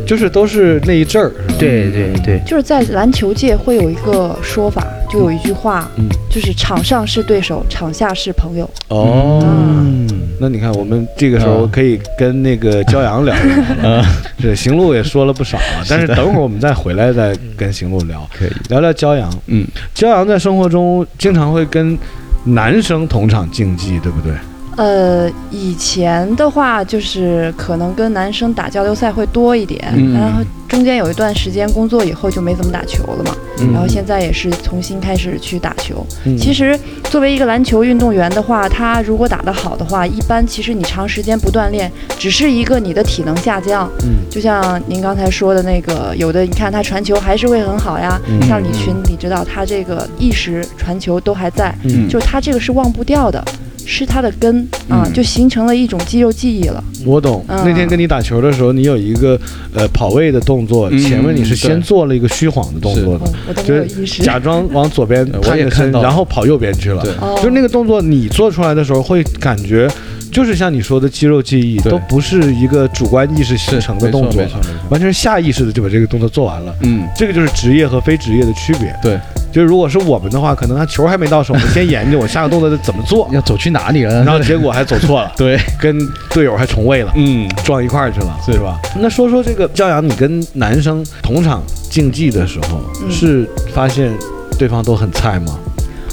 就是都是那一阵儿？对对对，就是在篮球界会有一个说法，就有一句话，嗯。就是场上是对手，场下是朋友。哦。嗯，那你看，我们这个时候可以跟那个骄阳聊一聊，啊，是行路也说了不少啊，[laughs] 但是等会儿我们再回来再跟行路聊，可以，聊聊骄阳。嗯。骄阳在生活中经常会跟男生同场竞技，对不对？呃，以前的话就是可能跟男生打交流赛会多一点，嗯。然后中间有一段时间工作以后就没怎么打球了嘛，嗯然后现在也是重新开始去打球。嗯其实作为一个篮球运动员的话，他如果打得好的话，一般其实你长时间不锻炼，只是一个你的体能下降。嗯就像您刚才说的那个，有的你看他传球还是会很好呀，嗯像李群，你知道他这个意识传球都还在，嗯，就他这个是忘不掉的，是他的根啊，嗯就形成了一种肌肉记忆了。我懂。嗯那天跟你打球的时候，你有一个呃跑位的动作，嗯前面你是先做了一个虚晃的动作就是。假装往左边我探着身，也看到然后跑右边去了。就是那个动作，你做出来的时候会感觉，就是像你说的肌肉记忆，都不是一个主观意识形成的动作完全是下意识的就把这个动作做完了。嗯这个就是职业和非职业的区别。对，就是如果是我们的话，可能他球还没到手，我们先研究我下个动作怎么做，[laughs] 要走去哪里了？然后结果还走错了，[laughs] 对，跟队友还重位了。嗯撞一块儿去了，是是吧？那说说这个教养，你跟男生同场竞技的时候，嗯是发现对方都很菜吗？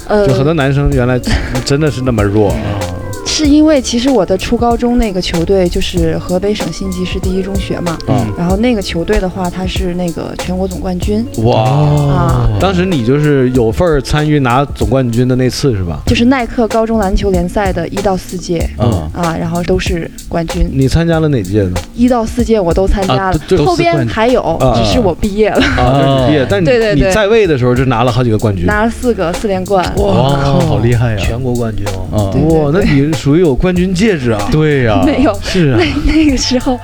呃就很多男生原来真的是那么弱啊。[laughs] 是因为其实我的初高中那个球队就是河北省信吉市第一中学嘛，嗯。然后那个球队的话，它是那个全国总冠军。哇，啊，当时你就是有份儿参与拿总冠军的那次是吧？就是耐克高中篮球联赛的一到四届嗯，啊，然后都是冠军，你参加了哪届呢？一到四届我都参加了，后边还有，啊。只是我毕业了，啊，就是你毕业，但你对对。对你在位的时候就拿了好几个冠军。拿了四个四连冠。哇靠，好厉害呀！全国冠军哦。哇，那你属于有冠军戒指啊？对呀，没有，是啊。那，那个时候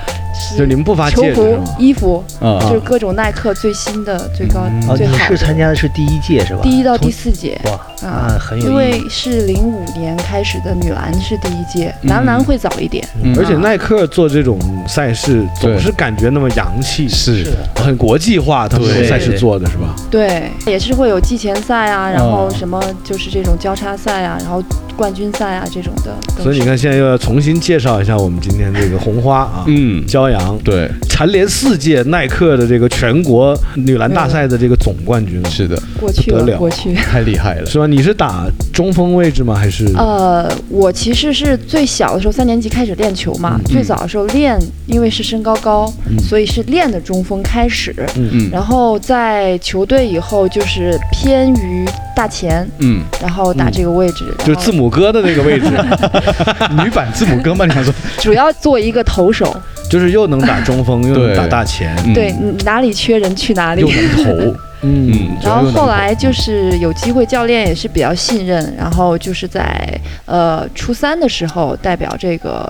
就是你们不发球服衣服，啊就是各种耐克最新的、最高、嗯哦，你是最好的。参加的是第一届是吧？第一到第从四届哇，啊很有因意义。为是零五年开始的女篮是第一届，嗯男篮会早一点。嗯而且耐克做这种赛事总是感觉那么洋气，是很国际化，他们这种对赛事做的是吧？对，也是会有季前赛啊，然后哦什么就是这种交叉赛啊，然后冠军赛啊这种的。都所以你看，现在又要重新介绍一下我们今天这个红花啊，嗯，骄阳对，蝉联四届耐克的这个全国女篮大赛的这个总冠军，是的，过去了过去。[laughs] 太厉害了。是吧？你是打中锋位置吗？还是呃，我其实是最小的时候三年级开始练球嘛，嗯最早的时候练，因为是身高高，嗯所以是练的中锋开始。嗯然后在球队以后就是偏于大前，嗯，然后打这个位置，就是字母母哥的那个位置，[laughs] [laughs] 女版字母哥嘛？你想说？主要做一个投手，就是又能打中锋，[laughs] 又能打大前，嗯。对，哪里缺人去哪里。又。能投，嗯 [laughs] 嗯，然后后来就是有机会，教练也是比较信任，然后就是在呃初三的时候代表这个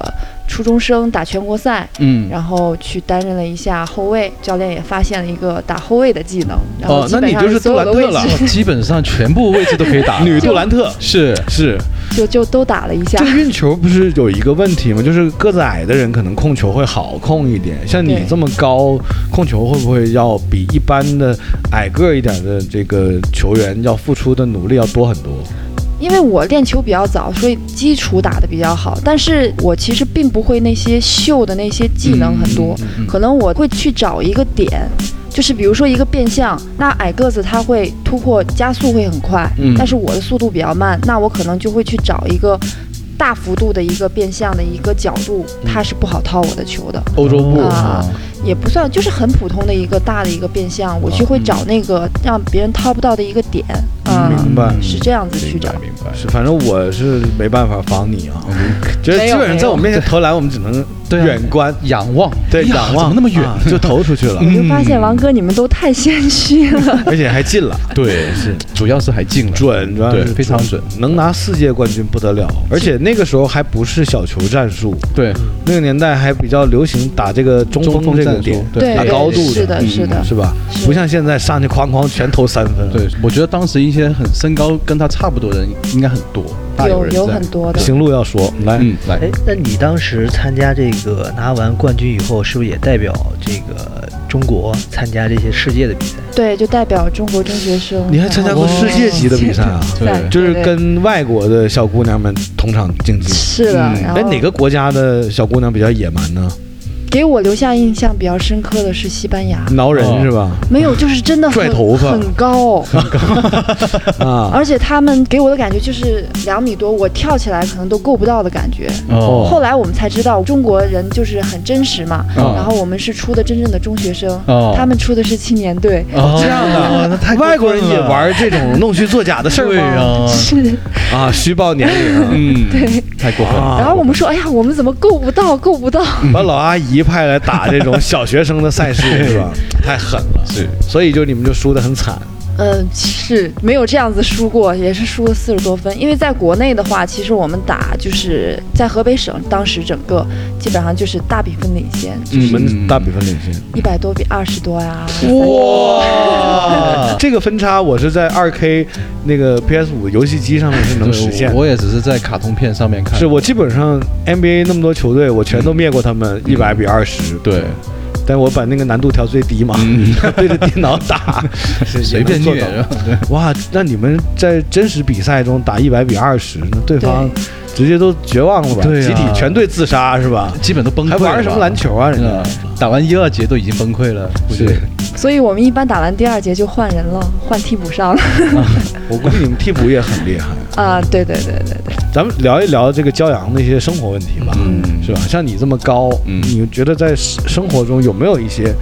初中生打全国赛，嗯，然后去担任了一下后卫，教练也发现了一个打后卫的技能，然后哦基本上那你就是所有的位杜兰特了置 [laughs] 基本上全部位置都可以打。[laughs] 女杜兰特是是就就都打了一下这。个运球不是有一个问题吗？就是个子矮的人可能控球会好控一点，像你这么高，控球会不会要比一般的矮个儿一点的这个球员要付出的努力要多很多？因为我练球比较早，所以基础打得比较好，但是我其实并不会那些秀的那些技能很多，可能我会去找一个点。就是比如说一个变向，那矮个子他会突破加速会很快，嗯但是我的速度比较慢，那我可能就会去找一个大幅度的一个变向的一个角度，他是不好掏我的球的。欧洲步。啊也不算，就是很普通的一个大的一个变向，我就会找那个让别人掏不到的一个点，嗯、明白。是这样子去找。明白。是，反正我是没办法防你啊，[laughs] 觉得没有基本上在我面前投篮，我们只能对啊。远观，仰望，对，仰望。怎么那么远？啊？就投出去了，我就发现王哥你们都太谦虚了。[laughs] 而且还进了。[laughs] 对，是，主要是还进了，准，主要对是非常准。能拿世界冠军不得了。而且那个时候还不是小球战术，对，那个年代还比较流行打这个中锋这个点，对打高度的，是的，嗯是的，是吧？是。不像现在上去哐哐全投三分，对，我觉得当时一些很身高跟他差不多的人应该很多，大有有人在很多的。行路要说来，嗯，来哎，那你当时参加这个拿完冠军以后，是不是也代表这个中国参加这些世界的比赛？对，就代表中国中学生。你还参加过世界级的比赛啊？[laughs] 对赛就是跟外国的小姑娘们同场竞技。是的，嗯然后哎，哪个国家的小姑娘比较野蛮呢？给我留下印象比较深刻的是西班牙，挠人哦。是吧？没有，就是真的很拽头发。很高，[laughs] 啊，而且他们给我的感觉就是两米多，我跳起来可能都够不到的感觉。哦。后来我们才知道，中国人就是很真实嘛，哦。然后我们是出的真正的中学生，哦。他们出的是青年队，哦。这样的，[laughs] 那太过外国人也分了玩这种弄虚作假的事儿？啊，是。啊，虚报年龄，[laughs] 嗯，对，太过分了。啊。然后我们说，哎呀，我们怎么够不到，够不到？把老阿姨派来打这种小学生的赛事 [laughs] 是吧？太狠了，是，所以就你们就输得很惨。嗯，是没有这样子输过，也是输了四十多分。因为在国内的话，其实我们打就是在河北省，当时整个基本上就是大比分领先，你们大比分领先，一百多比二十多呀。哇！这个分差我是在二 K 那个 PS 五游戏机上面是能实现。我也只是在卡通片上面看。是我基本上 NBA 那么多球队，我全都灭过他们一百比二十。对，但我把那个难度调最低嘛，嗯 [laughs] 对着电脑打，[laughs] 随便做到哇，那你们在真实比赛中打一百比二十，那对方直接都绝望了吧？对啊集体全队自杀是吧？基本都崩溃了。还玩什么篮球啊？人家嗯打完一二节都已经崩溃了，估计是所以我们一般打完第二节就换人了，换替补上了。[laughs] 我估计你们替补也很厉害。啊，对对对对对。咱们聊一聊这个骄阳的一些生活问题吧，嗯是吧？像你这么高，嗯你觉得在生生活中有没有一些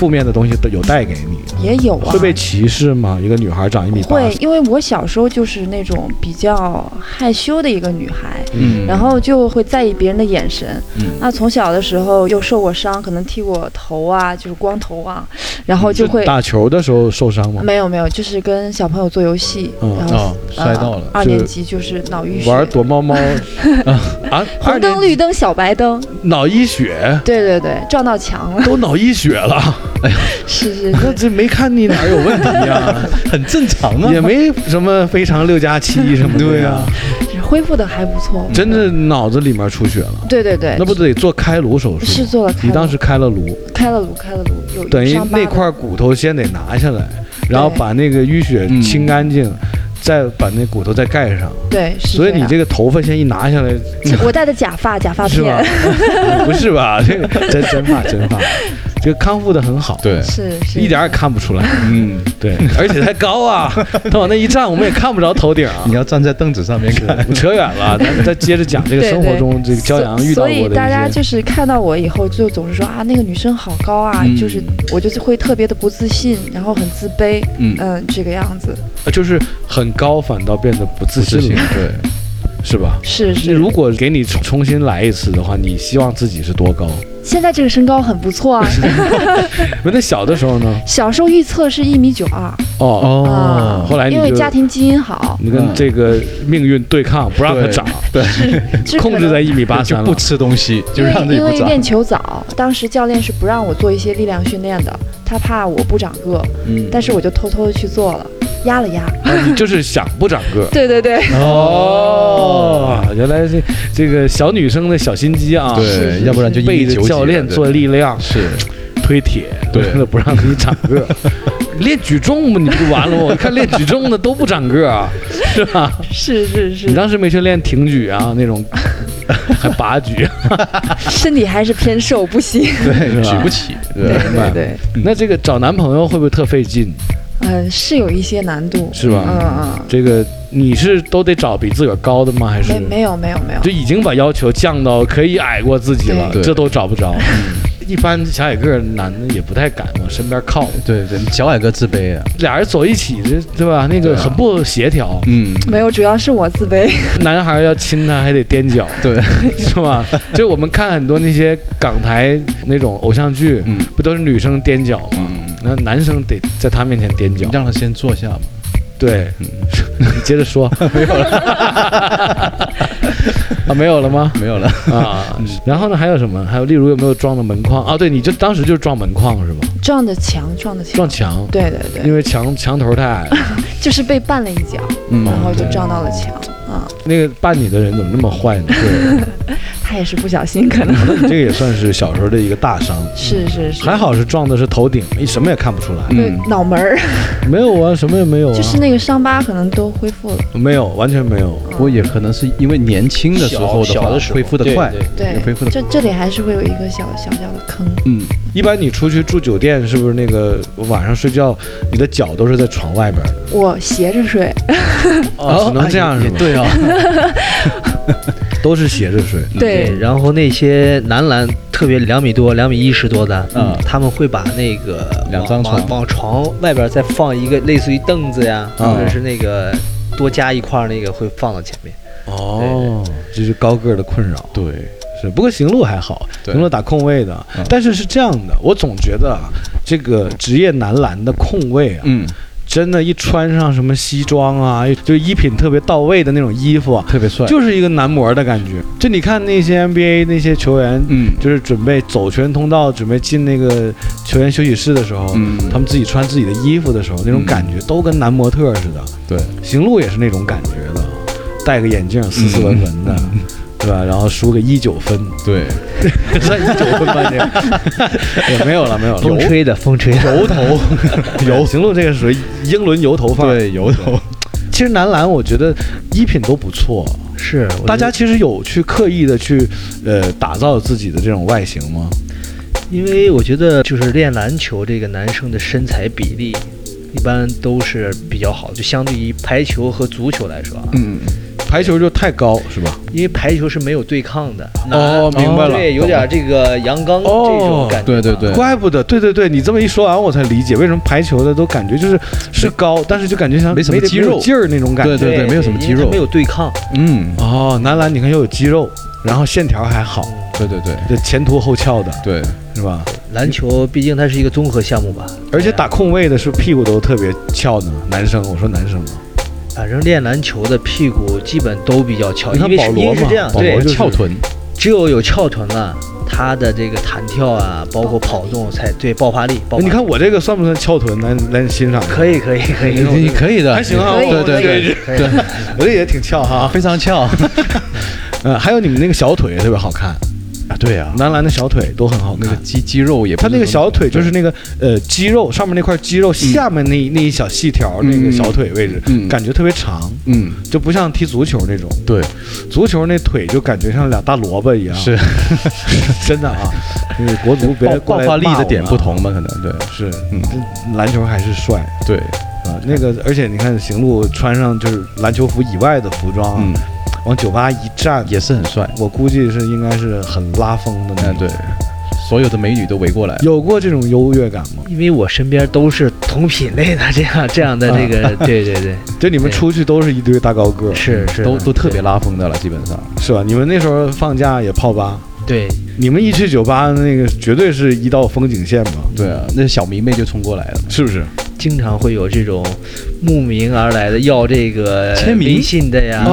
负面的东西都有带给你？也有啊，会被歧视吗？一个女孩长一米八，会，因为我小时候就是那种比较害羞的一个女孩，嗯。然后就会在意别人的眼神。嗯。那从小的时候又受过伤，可能剃过头啊，就是光头啊，然后就会打球的时候受伤吗？没有没有，就是跟小朋友做游戏，嗯然后、哦摔到了呃二年级就是脑淤血，玩躲猫猫。[laughs] 啊，红灯绿灯小白灯，脑溢血？对对对，撞到墙了，都脑溢血了，是是 [laughs] 那这没看你哪儿有问题呀？[laughs] 很正常啊，也没什么非常六加七什么的呀。对啊，是恢复的还不错。真的脑子里面出血了，对对对，那不得做开颅手术吗？是做了开颅。你当时开了颅，开了颅，开了颅，有等于那块骨头先得拿下来，然后把那个淤血嗯。清干净，再把那骨头再盖上。对，是。所以你这个头发先一拿下来，我戴的假发，假发是吧？片？[laughs] 不是吧？这个真真发真发，这个康复的很好，对，是是一点儿也看不出来。嗯，对，[laughs] 而且还高啊，他往那一站，我们也看不着头顶啊你。要站在凳子上面看，扯远了，[laughs] 咱们再接着讲这个生活中这个骄阳遇到所以过的所以。大家就是看到我以后，就总是说啊，那个女生好高啊，嗯就是我就是会特别的不自信，然后很自卑，嗯嗯，这个样子，就是很高，反倒变得不自自信信了，，对，是吧？是是。如果给你重重新来一次的话，你希望自己是多高？现在这个身高很不错啊，[laughs] 不，那小的时候呢？小时候预测是一米九二。哦，哦，后来因为家庭基因好，你跟这个命运对抗，不让它长，对，是控制在一米八三不吃东西，就让自己不长，因为练球早，当时教练是不让我做一些力量训练的，他怕我不长个，嗯。但是我就偷偷的去做了，压了压。啊你就是想不长个。[laughs] 对对对，哦，原来是这个小女生的小心机啊！对，要不然就背着教练做力量、是，推铁，对为了不让自己长个。练举重嘛，你不就完了吗？我看练举重的都不长个儿啊，是吧？是是是你，当时没去练挺举啊，那种还拔举，身体还是偏瘦，不行。对，举不起，对对，对对，那这个找男朋友会不会特费劲？嗯，是有一些难度。是吧？嗯嗯，这个你是都得找比自个儿高的吗？还是没没有没有没有就，已经把要求降到可以矮过自己了，对这都找不着。[laughs] 一般小矮个儿男的也不太敢往身边靠，对对，小矮个自卑啊，俩人走一起，这对吧？那个很不协调。嗯，没有，主要是我自卑。[laughs] 男孩要亲她还得踮脚，[laughs] 对，是吧？就我们看很多那些港台那种偶像剧，嗯不都是女生踮脚吗？嗯，那男生得在他面前踮脚。让他先坐下嘛，对，嗯 [laughs] 你接着说。没有了。[laughs] 啊，没有了吗？没有了，啊，然后呢？还有什么？还有例如有没有撞的门框啊？对，你就当时就是撞门框是吧？撞的墙，撞的墙撞。墙，对对对，因为墙墙头太矮了。[laughs] 就是被绊了一脚，嗯然后就撞到了墙。啊，那个绊你的人怎么那么坏呢？对，他也是不小心，可能 [laughs] 这个也算是小时候的一个大伤。是是是，还好是撞的是头顶，你什么也看不出来。对嗯脑门儿，[laughs] 没有啊，什么也没有啊。就是那个伤疤可能都恢复了。没有，完全没有。不过也可能是因为年轻的时候的话小小的恢复的快，对恢复的，这这里还是会有一个小小小的坑。嗯，一般你出去住酒店，是不是那个晚上睡觉，你的脚都是在床外边的？我斜着睡，哦，只能这样是吗？也对啊，[laughs] 都是斜着睡。对。然后那些男篮特别两米多、两米一十多的，嗯。他们会把那个两张床。往床外边再放一个类似于凳子呀，嗯或者是那个多加一块儿那个会放到前面。哦，这是高个儿的困扰。对，是，不过行路还好，对。行路打空位的。嗯。但是是这样的，我总觉得啊，这个职业男篮的空位啊，嗯，真的，一穿上什么西装啊，就衣品特别到位的那种衣服啊，特别帅，就是一个男模的感觉。就你看那些 NBA 那些球员，嗯。就是准备走全通道，准备进那个 [laughs] 球员休息室的时候，嗯，他们自己穿自己的衣服的时候，那种嗯感觉都跟男模特似的。对，行路也是那种感觉的，戴个眼镜，斯斯文文的，吧？然后输个一九分，对，[laughs] 算一九分吧，这 [laughs] 个也没有了，没有了。风吹的，风吹的。[laughs] 油头，油行路这个属于英伦油头范儿。对，油头，其实男篮我觉得衣品都不错，是，大家其实有去刻意的去呃打造自己的这种外形吗？因为我觉得就是练篮球这个男生的身材比例。一般都是比较好，就相对于排球和足球来说啊，嗯，排球就太高是吧？因为排球是没有对抗的。哦，明白了，对，有点这个阳刚这种感觉。对对对，怪不得，对对对，你这么一说完，我才理解为什么排球的都感觉就是是高，但是就感觉像没什么肌肉劲儿那种感觉。对对对，没有什么肌肉，没有对抗。嗯，哦，男篮你看又有肌肉，然后线条还好。对对对，这前凸后翘的，对，是吧？篮球毕竟它是一个综合项目吧，而且打控卫的是屁股都特别翘呢。男生，我说男生嘛，反正练篮球的屁股基本都比较翘。你看保罗嘛，保罗就翘臀，只有有翘臀了，他的这个弹跳啊，包括跑动才对爆发力。你看我这个算不算翘臀？来来欣赏。可以可以可以，[laughs] 你可以的，还行啊。对对对对，[laughs] 我这也挺翘哈，非常翘。嗯，[laughs] 还有你们那个小腿特别好看。啊，对啊，男篮的小腿都很好，那个肌肌肉也，他那个小腿就是那个呃肌肉上面那块肌肉下面那那一小细条那个小腿位置，感觉特别长，嗯，就不像踢足球那种，对，足球那腿就感觉像俩大萝卜一样，[laughs] 是，[laughs] 真的啊，[laughs] 因为国足别爆发力的点不同吧，可能对，是，嗯，篮球还是帅，对，啊，那个而且你看行路穿上就是篮球服以外的服装，嗯。往酒吧一站也是很帅，我估计是应该是很拉风的那对，所有的美女都围过来，有过这种优越感吗？因为我身边都是同品类的这样这样的这个，对对对，[laughs] 就你们出去都是一堆大高个，是是，都都特别拉风的了，基本上是吧？你们那时候放假也泡吧？对，你们一去酒吧，那个绝对是一道风景线嘛。对啊，那小迷妹就冲过来了，是不是？经常会有这种慕名而来的要这个签名？微信的呀，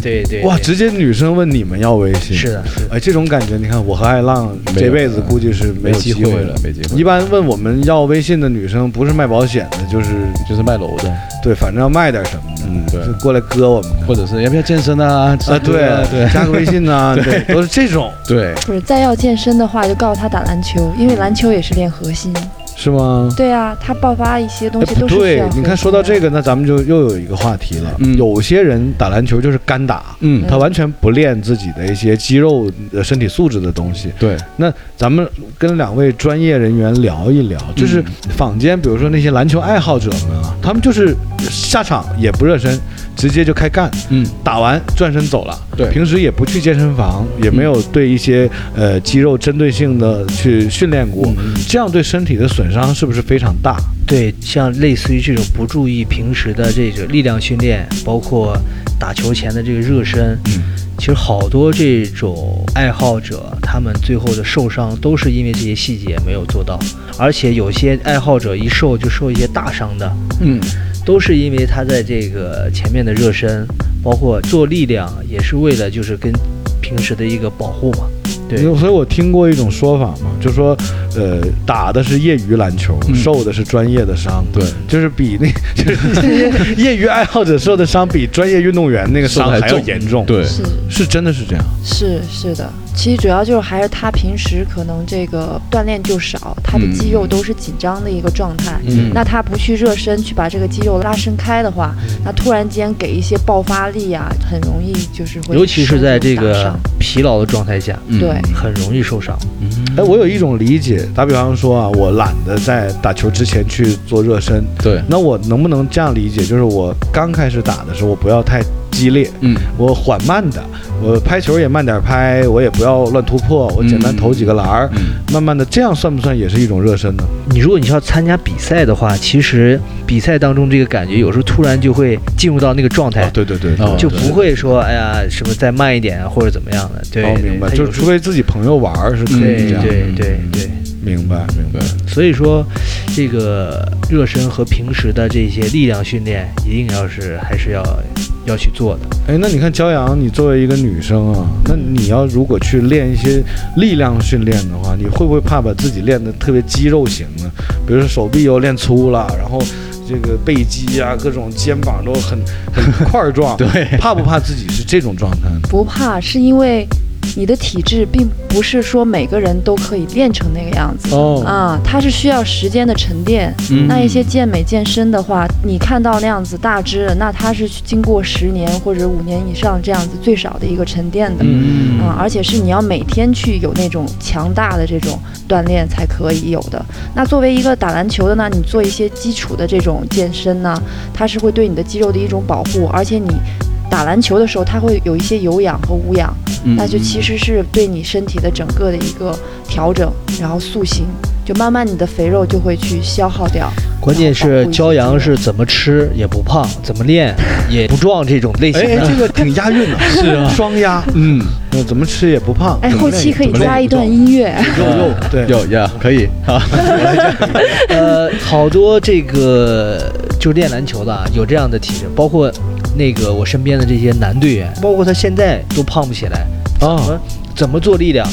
对对，哇，直接女生问你们要微信，是的，哎，这种感觉，你看我和爱浪这辈子估计是没有机会了，没机会。一般问我们要微信的女生，不是卖保险的，就是就是卖楼的，对，反正要卖点什么的，嗯，对，过来割我们，或者是要不要健身啊？啊，对对，加个微信啊，[laughs] 对，都是这种，对，不是再要健身的话，就告诉他打篮球，因为篮球也是练核心。是吗？对啊，他爆发一些东西都是对，你看说到这个，那咱们就又有一个话题了。嗯，有些人打篮球就是干打，嗯，他完全不练自己的一些肌肉、身体素质的东西。对，那咱们跟两位专业人员聊一聊，就是坊间，比如说那些篮球爱好者们啊，他们就是下场也不热身。直接就开干，嗯，打完转身走了。对，平时也不去健身房，也没有对一些呃肌肉针对性的去训练过，这样对身体的损伤是不是非常大？对，像类似于这种不注意平时的这个力量训练，包括打球前的这个热身，嗯，其实好多这种爱好者，他们最后的受伤都是因为这些细节没有做到，而且有些爱好者一受就受一些大伤的，嗯。都是因为他在这个前面的热身，包括做力量，也是为了就是跟平时的一个保护嘛。对，所以我听过一种说法嘛，就说，呃，打的是业余篮球，受的是专业的伤。对，就是比那，[laughs] 就是业余爱好者受的伤，比专业运动员那个伤还要严重。对，是是真的是这样。是是的。其实主要就是还是他平时可能这个锻炼就少，他的肌肉都是紧张的一个状态。嗯，那他不去热身，去把这个肌肉拉伸开的话，那突然间给一些爆发力啊，很容易就是会。尤其是在这个疲劳的状态下，对，很容易受伤。哎，我有一种理解，打比方说啊，我懒得在打球之前去做热身。对，那我能不能这样理解，就是我刚开始打的时候，我不要太。激烈，嗯，我缓慢的，我拍球也慢点拍，我也不要乱突破，我简单投几个篮儿，慢慢的，这样算不算也是一种热身呢？你如果你要参加比赛的话，其实比赛当中这个感觉有时候突然就会进入到那个状态，对对对，就不会说哎呀什么再慢一点或者怎么样的，对，明白，就除非自己朋友玩是可以这样，对对对。明白，明白。所以说，这个热身和平时的这些力量训练，一定要是还是要要去做的。哎，那你看骄阳，你作为一个女生啊，那你要如果去练一些力量训练的话，你会不会怕把自己练得特别肌肉型呢？比如说手臂又练粗了，然后这个背肌啊，各种肩膀都很很块状，[laughs] 对，怕不怕自己是这种状态？不怕，是因为。你的体质并不是说每个人都可以练成那个样子哦啊，它是需要时间的沉淀。那一些健美健身的话，你看到那样子大只的，那它是经过十年或者五年以上这样子最少的一个沉淀的啊，而且是你要每天去有那种强大的这种锻炼才可以有的。那作为一个打篮球的呢，你做一些基础的这种健身呢，它是会对你的肌肉的一种保护，而且你。打打篮球的时候，它会有一些有氧和无氧，嗯那就其实是对你身体的整个的一个调整，然后塑形，就慢慢你的肥肉就会去消耗掉。关键是骄阳是怎么吃也不胖，怎么练也不壮这种类型哎哎，的。这个挺押韵的，[laughs] 是啊，双押，嗯，那怎么吃也不胖。哎，后期可以加一段音乐。肉肉，[laughs] 对，有呀，可以啊，[laughs] 呃，好多这个就练篮球的啊有这样的体质，包括那个我身边的这些男队员，包括他现在都胖不起来，怎啊么怎么做力量，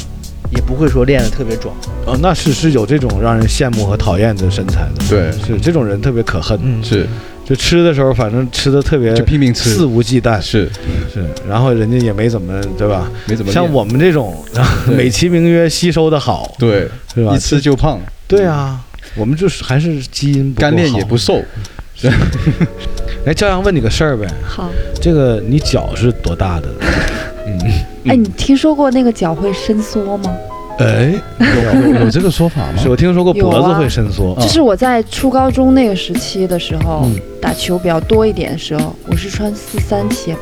也不会说练得特别壮。哦，那是是有这种让人羡慕和讨厌的身材的，对。是这种人特别可恨，嗯，是。就吃的时候反正吃的特别就拼命吃。肆无忌惮，是。是，然后人家也没怎么对吧？没怎么像我们这种对。[laughs] 美其名曰吸收的好，对，是吧？一吃就胖，对啊，我们就是还是基因不够干练也不瘦，[laughs] 哎，骄阳问你个事儿呗，好，这个你脚是多大的？[laughs] 嗯，哎，你听说过那个脚会伸缩吗？哎，有有有 [laughs] 这个说法吗是？我听说过脖子啊会伸缩，就是我在初高中那个时期的时候，嗯打球比较多一点的时候，我是穿四三鞋码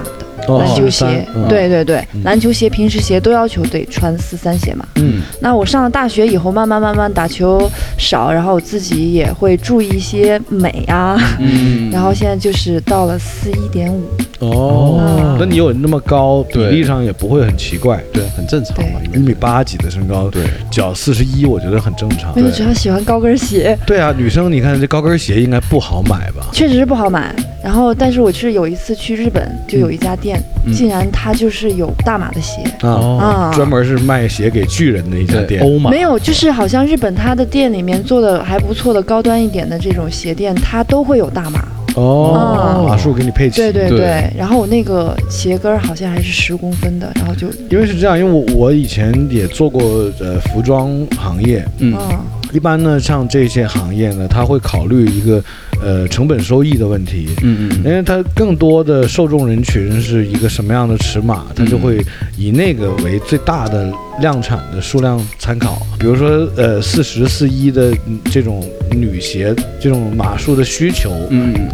篮球鞋43。嗯对对对，嗯篮球鞋、平时鞋都要求得穿四三鞋嘛。嗯，那我上了大学以后，慢慢慢慢打球少，然后我自己也会注意一些美啊，嗯 [laughs] 然后现在就是到了四一点五。哦嗯，那你有那么高，比对例上也不会很奇怪。对，很正常嘛，一米八几的身高，对，脚四十一，我觉得很正常我。就主要喜欢高跟鞋，对啊，女生你看这高跟鞋应该不好买吧？确实是不好买。然后，但是我是有一次去日本，就有一家店，嗯。竟然它就是有大码的鞋。啊，啊，专门是卖鞋给巨人的一家店。欧码。没有，就是好像日本它的店里面做的还不错的高端一点的这种鞋店，它都会有大码。哦，啊。码数给你配齐。对对对。对。然后我那个鞋跟儿好像还是十公分的，然后就因为是这样，因为我我以前也做过呃服装行业，嗯。嗯一般呢像这些行业呢，他会考虑一个呃成本收益的问题。嗯嗯因为它更多的受众人群是一个什么样的尺码，它就会以那个为最大的量产的数量参考。比如说，呃，四十四一的嗯这种女鞋这种码数的需求，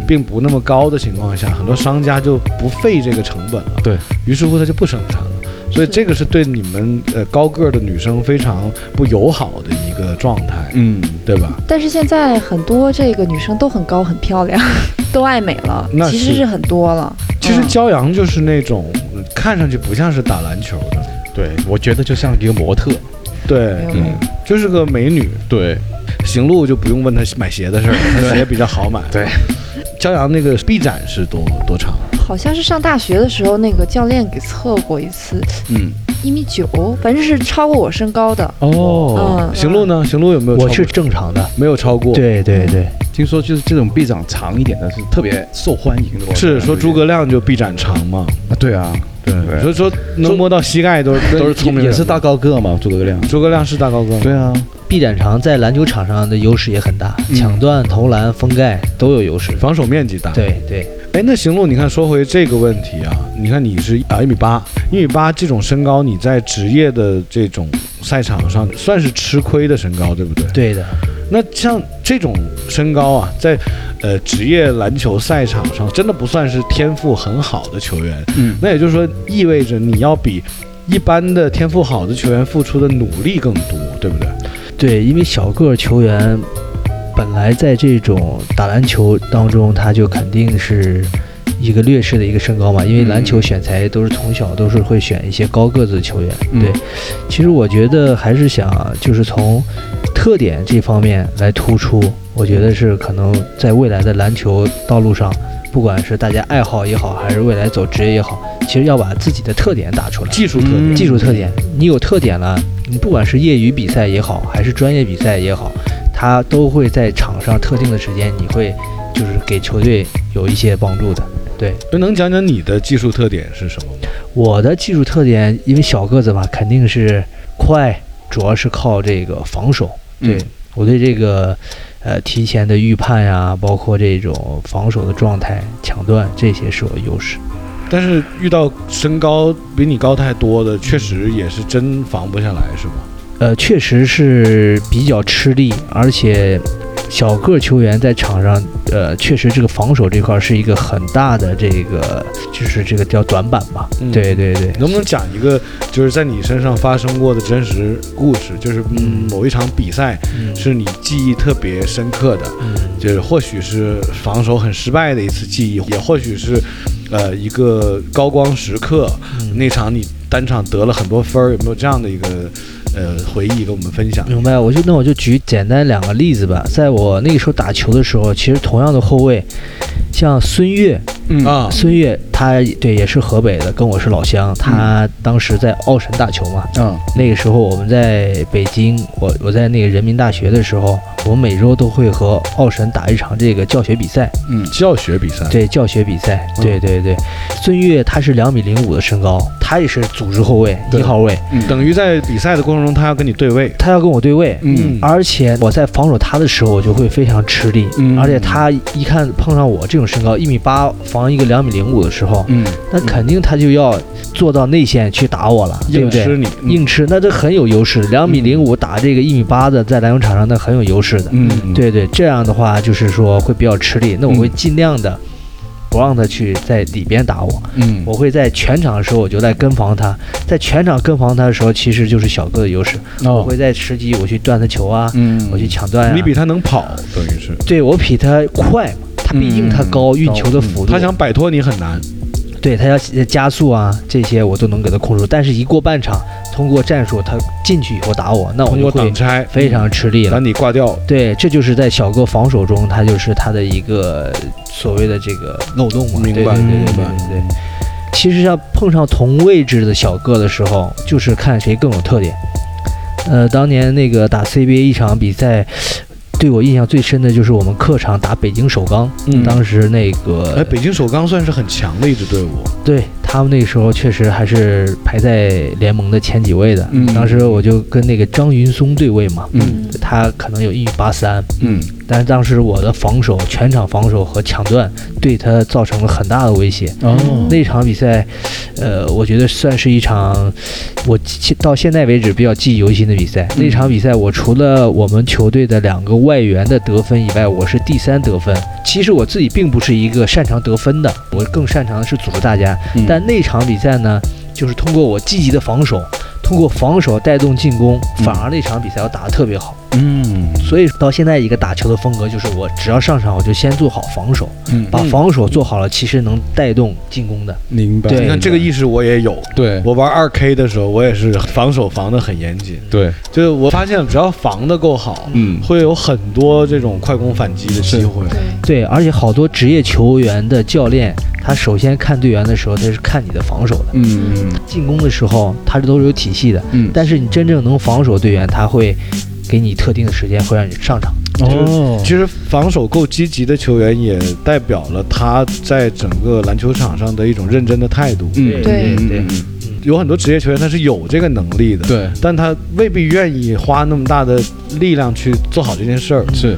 并不那么高的情况下，很多商家就不费这个成本了。对于是乎，他就不生产了。所以这个是对你们呃高个儿的女生非常不友好的一个状态，嗯，对吧？但是现在很多这个女生都很高很漂亮，[laughs] 都爱美了那，其实是很多了。其实嗯骄阳就是那种呃看上去不像是打篮球的，对，我觉得就像一个模特，对嗯就是个美女。对行路就不用问她买鞋的事儿，她鞋比较好买。对，骄阳那个臂展是多多长？好像是上大学的时候，那个教练给测过一次，嗯，一米九，反正是超过我身高的。哦嗯行路呢？行路有没有超过？我是正常的。没有超过。，对对对，听说就是这种臂展长一点的是特别受欢迎的，是说诸葛亮就臂展长嘛？啊，对啊，对，对所以说能摸到膝盖都是都是聪明人，也是大。高个嘛，诸葛亮，诸葛亮是大高个，对啊，臂展长在篮球场上的优势也很大，嗯抢断、投篮、封盖都有优势。防守面积大。，对对，哎，那行路，你看说回这个问题啊，你看你是啊一米八，一米八这种身高，你在职业的这种赛场上算是吃亏的身高，对不对？对的，那像这种身高啊，在呃职业篮球赛场上，真的不算是天赋很好的球员。嗯，那也就是说，意味着你要比一般的天赋好的球员付出的努力更多，对不对？对，因为小个儿球员本来在这种打篮球当中，他就肯定是一个劣势的一个身高嘛，因为篮球选材都是从小都是会选一些高个子的球员。嗯。对，其实我觉得还是想就是从特点这方面来突出，我觉得是可能在未来的篮球道路上，不管是大家爱好也好，还是未来走职业也好，其实要把自己的特点打出来。技术特点，嗯。技术特点，你有特点了，你不管是业余比赛也好，还是专业比赛也好，他都会在场上特定的时间，你会就是给球队有一些帮助的。对那能讲讲你的技术特点是什么吗？我的技术特点，因为小个子嘛，肯定是快，主要是靠这个防守。对、嗯我对这个呃提前的预判呀，包括这种防守的状态、抢断，这些是我的优势。但是遇到身高比你高太多的，确实也是真防不下来，是吧？呃，确实是比较吃力，而且小个球员在场上，呃，确实这个防守这块是一个很大的这个，就是这个叫短板吧。嗯。对对对，能不能讲一个就是在你身上发生过的真实故事？就是嗯嗯。某一场比赛嗯。是你记忆特别深刻的，嗯。就是或许是防守很失败的一次记忆，也或许是呃一个高光时刻，嗯。那场你单场得了很多分儿，有没有这样的一个呃回忆跟我们分享？明白，我就那我就举简单两个例子吧。在我那个时候打球的时候，其实同样的后卫，像孙悦，嗯啊，孙悦他对也是河北的，跟我是老乡。他当时在奥神打球嘛，嗯那个时候我们在北京，我我在那个人民大学的时候，我们每周都会和奥神打一场这个教学比赛，嗯教学比赛，对教学比赛，嗯对对对。孙悦他是两米零五的身高，他也是组织后卫一号位，嗯等于在比赛的过程中，他要跟你对位。他要跟我对位，嗯而且我在防守他的时候，我就会非常吃力。嗯而且他一看碰上我这种身高一米八防一个两米零五的时候，嗯那肯定他就要做到内线去打我了，对不对？硬吃你，嗯硬吃，那这很有优势。两米零五打这个一米八的，在篮球场上那很有优势的。嗯，对对，这样的话就是说会比较吃力。那我会尽量的不让他去在里边打我，嗯我会在全场的时候我就来跟防他，在全场跟防他的时候，其实就是小个的优势。我哦会在吃鸡，我去断他球啊，嗯我去抢断啊。你比他能跑，等于是对我比他快嘛，他毕竟他高，嗯运球的幅度，他想摆脱你很难。对他要加速啊，这些我都能给他控住。但是，一过半场，通过战术，他进去以后打我，那我通过就会挡拆非常吃力了把。你挂掉。对，这就是在小个防守中，他就是他的一个所谓的这个漏洞嘛。明白对对对对明白对对对。其实要碰上同位置的小个的时候，就是看谁更有特点。呃，当年那个打 CBA 一场比赛，对我印象最深的就是我们客场打北京首钢，嗯。当时那个哎，北京首钢算是很强的一支队伍。对他们那时候确实还是排在联盟的前几位的。嗯。当时我就跟那个张云松对位嘛，嗯。他可能有一米八三，嗯但是当时我的防守、全场防守和抢断对他造成了很大的威胁。哦那场比赛，呃，我觉得算是一场我记到现在为止比较记忆犹新的比赛。嗯那场比赛，我除了我们球队的两个外援的得分以外，我是第三得分。其实我自己并不是一个擅长得分的，我更擅长的是组织大家。嗯但那场比赛呢，就是通过我积极的防守，通过防守带动进攻，嗯反而那场比赛我打得特别好。嗯所以到现在一个打球的风格就是，我只要上场我就先做好防守，嗯把防守做好了，其实能带动进攻的。明白。对你看这个意识我也有。对我玩二 K 的时候，我也是防守防得很严谨。对，就是我发现，只要防得够好，嗯会有很多这种快攻反击的机会。对，对，而且好多职业球员的教练，他首先看队员的时候，他是看你的防守的。嗯进攻的时候，他这都是有体系的。嗯但是你真正能防守队员，他会给你特定的时间，会让你上场。哦其实防守够积极的球员，也代表了他在整个篮球场上的一种认真的态度。嗯对嗯对嗯有很多职业球员他是有这个能力的，对但他未必愿意花那么大的力量去做好这件事儿，是。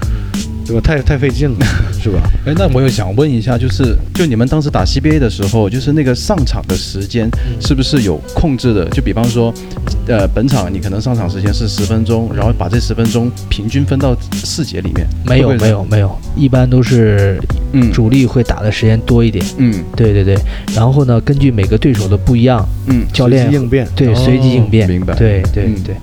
对吧？太太费劲了，[laughs] 是吧？哎，那我又想问一下，就是就你们当时打 CBA 的时候，就是那个上场的时间是不是有控制的？就比方说，呃，本场你可能上场时间是十分钟，然后把这十分钟平均分到四节里面。没有没有没有，一般都是嗯主力会打的时间多一点。嗯对对对，然后呢，根据每个对手的不一样，嗯教练随机应变。对哦随机应变。明白对对嗯对，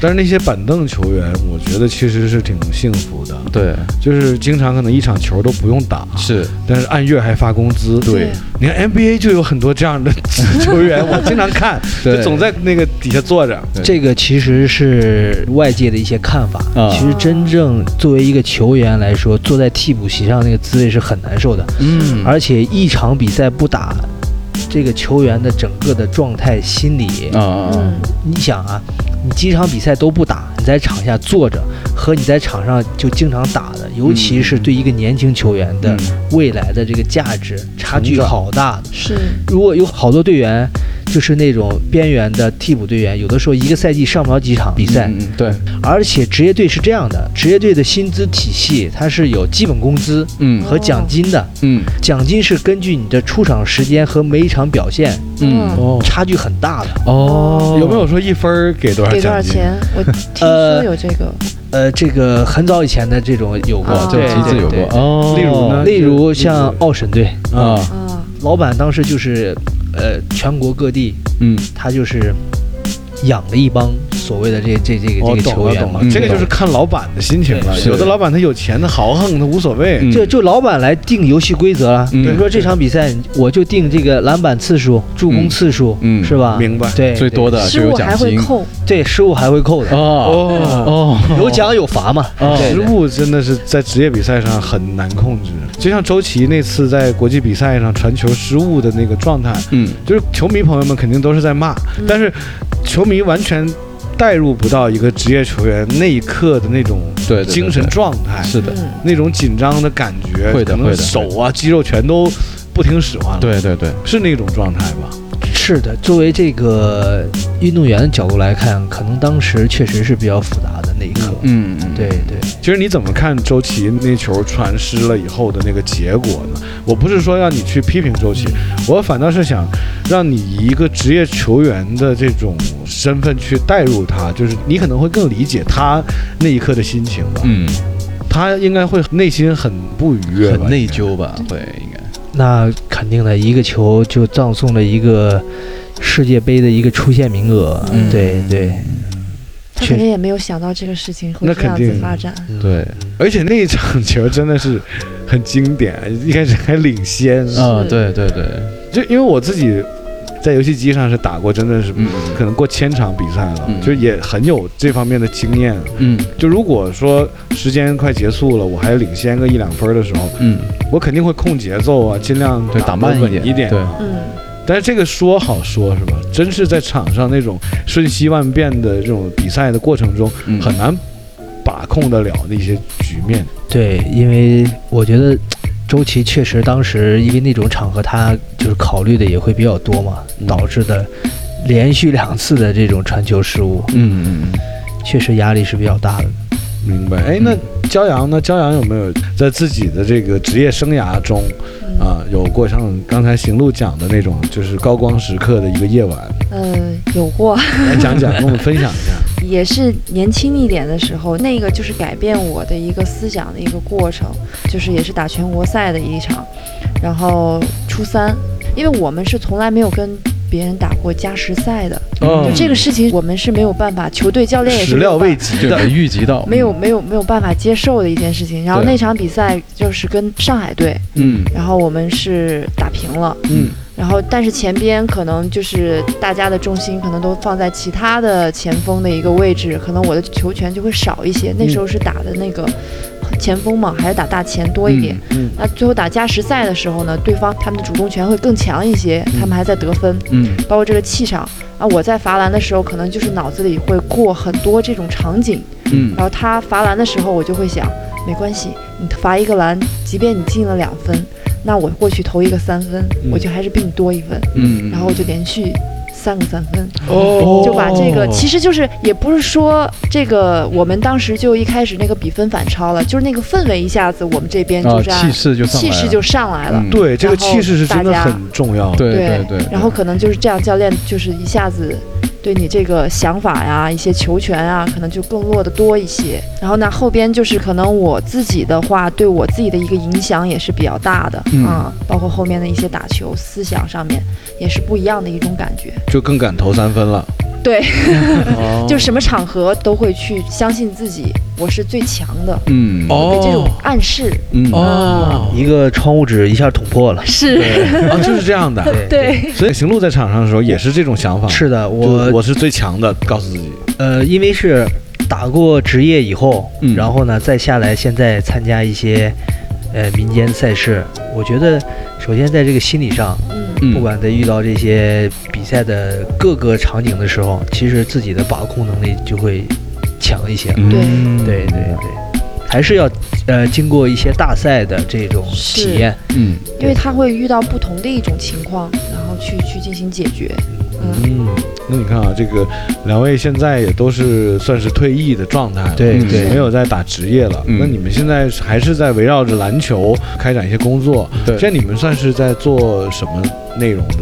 但是那些板凳球员，我觉得其实是挺幸福的，对。就是经常可能一场球都不用打，是。但是按月还发工资。对。你看 NBA 就有很多这样的球员，[laughs] 我经常看，对。就总在那个底下坐着。这个其实是外界的一些看法。啊。其实真正作为一个球员来说，坐在替补席上那个滋味是很难受的，嗯。而且一场比赛不打，这个球员的整个的状态、心理，啊啊。嗯，你想啊，你几场比赛都不打，你在场下坐着，和你在场上就经常打的，尤其是对一个年轻球员的嗯。未来的这个价值差距好大的。是，如果有好多队员，就是那种边缘的替补队员，有的时候一个赛季上不了几场比赛。嗯嗯对，而且职业队是这样的，职业队的薪资体系它是有基本工资嗯。和奖金的，嗯。奖金是根据你的出场时间和每一场表现嗯。哦，差距很大的。哦，有没有说一分给多少给多少？钱？我 [laughs] 听说有这个，呃，这个很早以前的这种有过，哦。这个对机制有对对。过哦？例如呢例如像奥神队，啊，啊，老板当时就是，呃，全国各地嗯。他就是养了一帮所谓的这这这个哦，这个球员嘛，，这个就是看老板的心情了。有的老板他有钱，他豪横，他无所谓。嗯这就老板来定游戏规则了。嗯。比如说这场比赛，我就定这个篮板次数、助攻次数，嗯是吧？明白。对，最多的就失误有奖金还会扣，对失误还会扣的，哦哦。有奖有罚嘛。失误。真的是在职业比赛上很难控制，就像周琦那次在国际比赛上传球失误的那个状态，嗯就是球迷朋友们肯定都是在骂，嗯但是球迷完全带入不到一个职业球员那一刻的那种精神对。状态，是的，嗯，那种紧张的感觉，可能会的会的。手啊肌肉全都不听使唤了，，对对对，是那种状态吧？是的，作为这个运动员的角度来看，可能当时确实是比较复杂的那一刻。嗯嗯对对，其实你怎么看周琦那球传失了以后的那个结果呢？我不是说让你去批评周琦，我反倒是想让你以一个职业球员的这种身份去代入他，就是你可能会更理解他那一刻的心情吧。嗯，他应该会内心很不愉悦，很内疚吧？会应该。那肯定的，一个球就葬送了一个世界杯的一个出线名额。嗯。对对，他肯定也没有想到这个事情会那这样子发展。嗯。对，而且那一场球真的是很经典，一开始还领先，啊，对对对，就因为我自己在游戏机上是打过，真的是嗯。可能过千场比赛了，嗯。就也很有这方面的经验。嗯。就如果说时间快结束了，我还领先个一两分的时候，嗯，我肯定会控节奏啊，尽量对，打打慢一点，稳一点。对，嗯，但是这个说好说是吧？真是在场上那种瞬息万变的这种比赛的过程中，嗯很难把控得了那些局面。对，因为我觉得周琦确实当时因为那种场合，他就是考虑的也会比较多嘛，嗯导致的连续两次的这种传球失误，嗯嗯嗯。确实压力是比较大的。明白？哎，那骄阳呢？骄阳有没有在自己的这个职业生涯中嗯啊，有过像刚才行路讲的那种，就是高光时刻的一个夜晚？呃，有过，来讲讲，跟我们分享一下。[laughs] 也是年轻一点的时候，那个就是改变我的一个思想的一个过程，就是也是打全国赛的一场，然后初三，因为我们是从来没有跟别人打过加时赛的，哦。就这个事情我们是没有办法，球队教练也是始料没有办未及的没，预及到，没有没有没有办法接受的一件事情。然后那场比赛就是跟上海队，嗯。然后我们是打平了。嗯，然后，但是前边可能就是大家的重心可能都放在其他的前锋的一个位置，可能我的球权就会少一些。那时候是打的那个前锋嘛，还是打大前多一点。嗯那最后打加时赛的时候呢，对方他们的主动权会更强一些，他们还在得分，嗯。包括这个气场。啊。我在罚篮的时候，可能就是脑子里会过很多这种场景，嗯。然后他罚篮的时候，我就会想，没关系，你罚一个篮，即便你进了两分，那我过去投一个三分，嗯。我就还是比你多一分，嗯，然后我就连续三个三分，哦。就把这个，其实就是也不是说这个我们当时就一开始那个比分反超了，就是那个氛围一下子我们这边啊就是按气势就上来了。气势就上来了，嗯。对，这个然后气势是真的大家很重要。对对对，然后可能就是这样，教练就是一下子对你这个想法呀、一些球权啊，可能就更落得多一些。然后呢，后边就是可能我自己的话，对我自己的一个影响也是比较大的嗯啊，包括后面的一些打球思想上面也是不一样的一种感觉。就更敢投三分了。对，哦。[laughs] 就什么场合都会去相信自己，我是最强的，嗯。哦对这种暗示嗯。哦。一个窗户纸一下捅破了。是。啊，就是这样的。[laughs] 对，所以行路在场上的时候也是这种想法。是的，我我是最强的，告诉自己。呃，因为是打过职业以后，嗯。然后呢再下来，现在参加一些呃民间赛事，我觉得首先在这个心理上，嗯嗯不管在遇到这些比赛的各个场景的时候，其实自己的把控能力就会强一些。嗯对对对对，还是要呃经过一些大赛的这种体验。嗯因为他会遇到不同的一种情况，然后去去进行解决。嗯，嗯，那你看啊，这个两位现在也都是算是退役的状态了，嗯对对没有在打职业了。嗯那你们现在还是在围绕着篮球开展一些工作。对现在你们算是在做什么内容的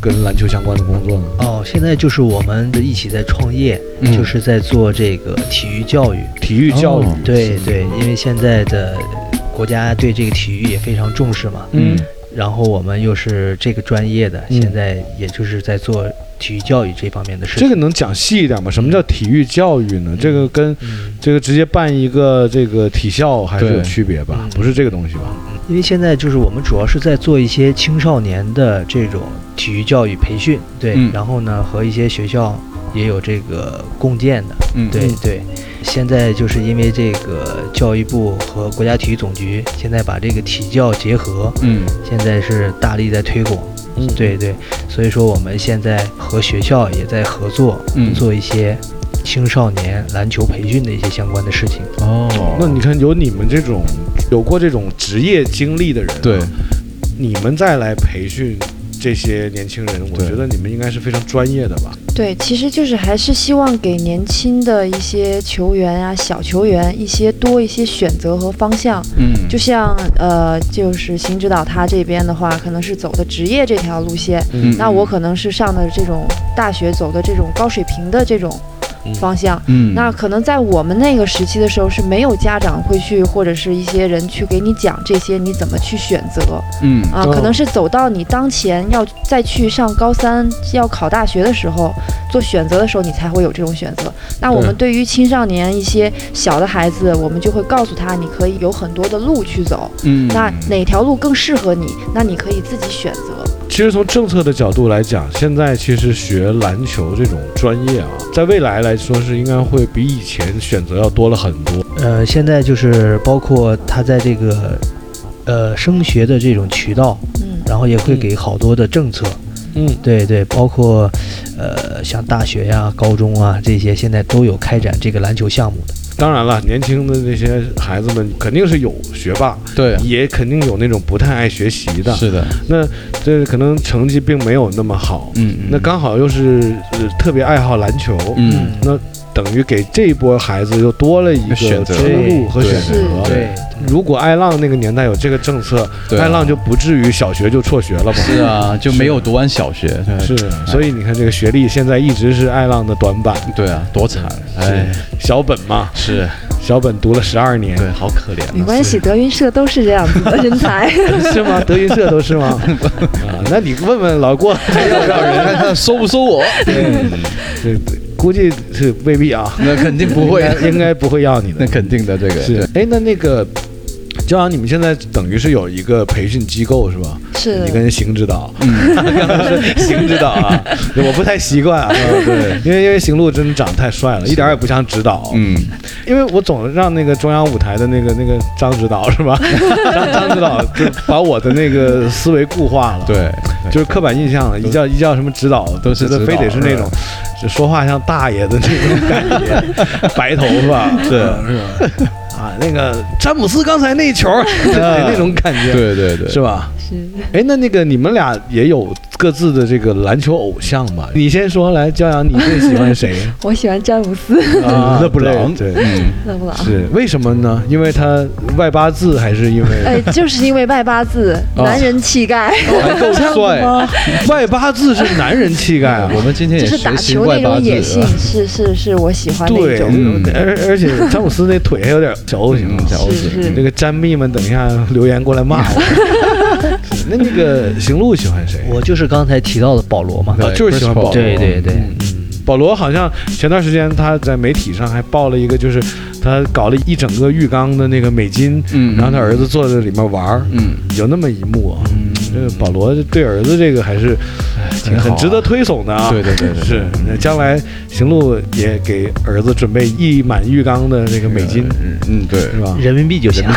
跟篮球相关的工作呢？哦，现在就是我们一起在创业，嗯就是在做这个体育教育。体育教育。哦对对，因为现在的国家对这个体育也非常重视嘛，嗯然后我们又是这个专业的，嗯现在也就是在做体育教育这方面的事情。这个能讲细一点吗？什么叫体育教育呢？这个跟嗯，这个直接办一个这个体校还是有区别吧嗯？不是这个东西吧？因为现在就是我们主要是在做一些青少年的这种体育教育培训，对，嗯然后呢和一些学校也有这个共建的，嗯嗯对对。现在就是因为这个教育部和国家体育总局现在把这个体教结合，嗯。现在是大力在推广，嗯，对对，所以说我们现在和学校也在合作，嗯。做一些青少年篮球培训的一些相关的事情。哦，那你看，有你们这种有过这种职业经历的人、啊对，你们再来培训这些年轻人，我觉得你们应该是非常专业的吧？对，其实就是还是希望给年轻的一些球员啊、小球员一些多一些选择和方向。嗯，就像呃，就是邢指导他这边的话，可能是走的职业这条路线，嗯那我可能是上的这种大学走的这种高水平的这种嗯方向。嗯，那可能在我们那个时期的时候是没有家长会去，或者是一些人去给你讲这些你怎么去选择。嗯。啊，哦。可能是走到你当前要再去上高三要考大学的时候做选择的时候，你才会有这种选择。那我们对于青少年一些小的孩子，我们就会告诉他，你可以有很多的路去走，嗯，那哪条路更适合你，那你可以自己选择。其实从政策的角度来讲，现在其实学篮球这种专业啊，在未来来说是应该会比以前选择要多了很多。呃，现在就是包括他在这个呃升学的这种渠道，嗯，然后也会给好多的政策，嗯，对对，包括呃像大学呀、高中啊这些，现在都有开展这个篮球项目的。当然了，年轻的这些孩子们肯定是有学霸，对，也肯定有那种不太爱学习的。是的，那这可能成绩并没有那么好，嗯，那刚好又是、呃特别爱好篮球，嗯。那等于给这一波孩子又多了一个选择出路和对选择。对如果爱浪那个年代有这个政策，爱浪就不至于小学就辍学了吧。是啊，就没有读完小学，对是，所以你看这个学历现在一直是爱浪的短板。对啊，多惨，哎，小本嘛，是小本读了十二年，对，好可怜啊，没关系，德云社都是这样子的人才。[laughs] 是吗？德云社都是吗？[laughs] 啊，那你问问老郭还要不要人？看看收不收我？对，这估计是未必啊，那肯定不会应，该不会要你的 [laughs] 那。肯定的，这个是，哎，那那个。就像你们现在等于是有一个培训机构是吧？是你跟邢指导，嗯，刚才是邢指导啊，我不太习惯啊。[laughs] 对，因为因为邢路真的长得太帅了，一点也不像指导。嗯，因为我总让那个中央舞台的那个那个张指导是吧？[laughs] 张张指导就把我的那个思维固化了。。对，就是刻板印象了，一叫一叫什么指导，都是非得是那种，就说话像大爷的那种感觉，[laughs] 白头发，是是吧？啊，那个詹姆斯刚才那一球，[laughs] 那种感觉，对对对，是吧？是，哎，那那个你们俩也有各自的这个篮球偶像吧？你先说，来，骄阳，你最喜欢谁？[laughs] 我喜欢詹姆斯，啊 [laughs] 勒布朗，对勒布朗。是为什么呢？因为他外八字，还是因为 [laughs] 哎，就是因为外八字，哦男人气概，还够帅吗。外八字是男人气概啊？我们今天也就是打学习球那外八字种野性啊，，是是是我喜欢那对，种。嗯而而且詹姆斯那腿还有点小 O 型嗯，小 O 型这个詹密们等一下留言过来骂我。是那那个行路喜欢谁？[laughs] 我就是刚才提到的保罗嘛。啊就是喜欢保罗。对对对，嗯嗯，保罗好像前段时间他在媒体上还报了一个，就是他搞了一整个浴缸的那个美金，嗯然后他儿子坐在里面玩儿，嗯，有那么一幕啊。嗯这个保罗对儿子这个还是挺好啊很值得推崇的啊。对对对对，是，那将来行路也给儿子准备一满浴缸的这个美金，嗯嗯对，是吧？人民币就行。[laughs]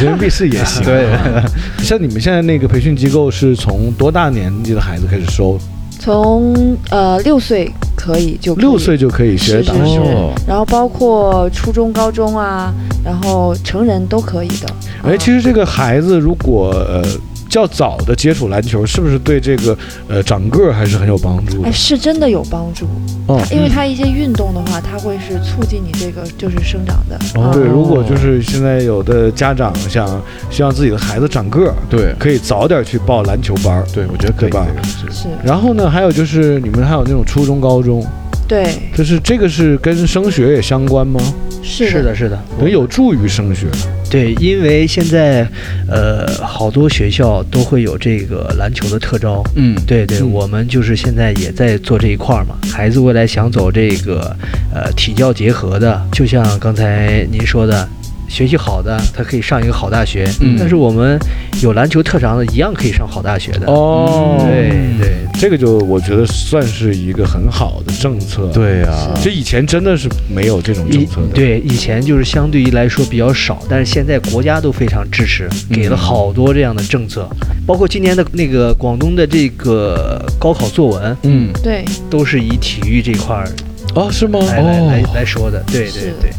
人民币是也行。对啊，像你们现在那个培训机构是从多大年纪的孩子开始收？从呃六岁可以就可以六岁就可以学打是是是球。哦然后包括初中、高中啊，然后成人都可以的。哎，其实这个孩子如果呃较早的接触篮球，是不是对这个呃长个儿还是很有帮助的哎，？是真的有帮助，哦，因为它一些运动的话，它会是促进你这个就是生长的。哦啊对，如果就是现在有的家长想希望自己的孩子长个儿，对可以早点去报篮球班儿。对，我觉得可以吧是，然后呢，还有就是你们还有那种初中、高中，对，就是这个是跟升学也相关吗？是是的，是的，能有助于升学。对，因为现在，呃，好多学校都会有这个篮球的特招。嗯，对对，嗯我们就是现在也在做这一块儿嘛。孩子未来想走这个，呃，体教结合的，就像刚才您说的，学习好的，他可以上一个好大学。嗯但是我们有篮球特长的，一样可以上好大学的。哦对对，这个就我觉得算是一个很好的政策。，对啊，这以前真的是没有这种政策的。，对以前就是相对于来说比较少，但是现在国家都非常支持，给了好多这样的政策，包括今年的那个广东的这个高考作文，嗯，对，都是以体育这块儿哦，是吗？来来来哦，来说的。对对对，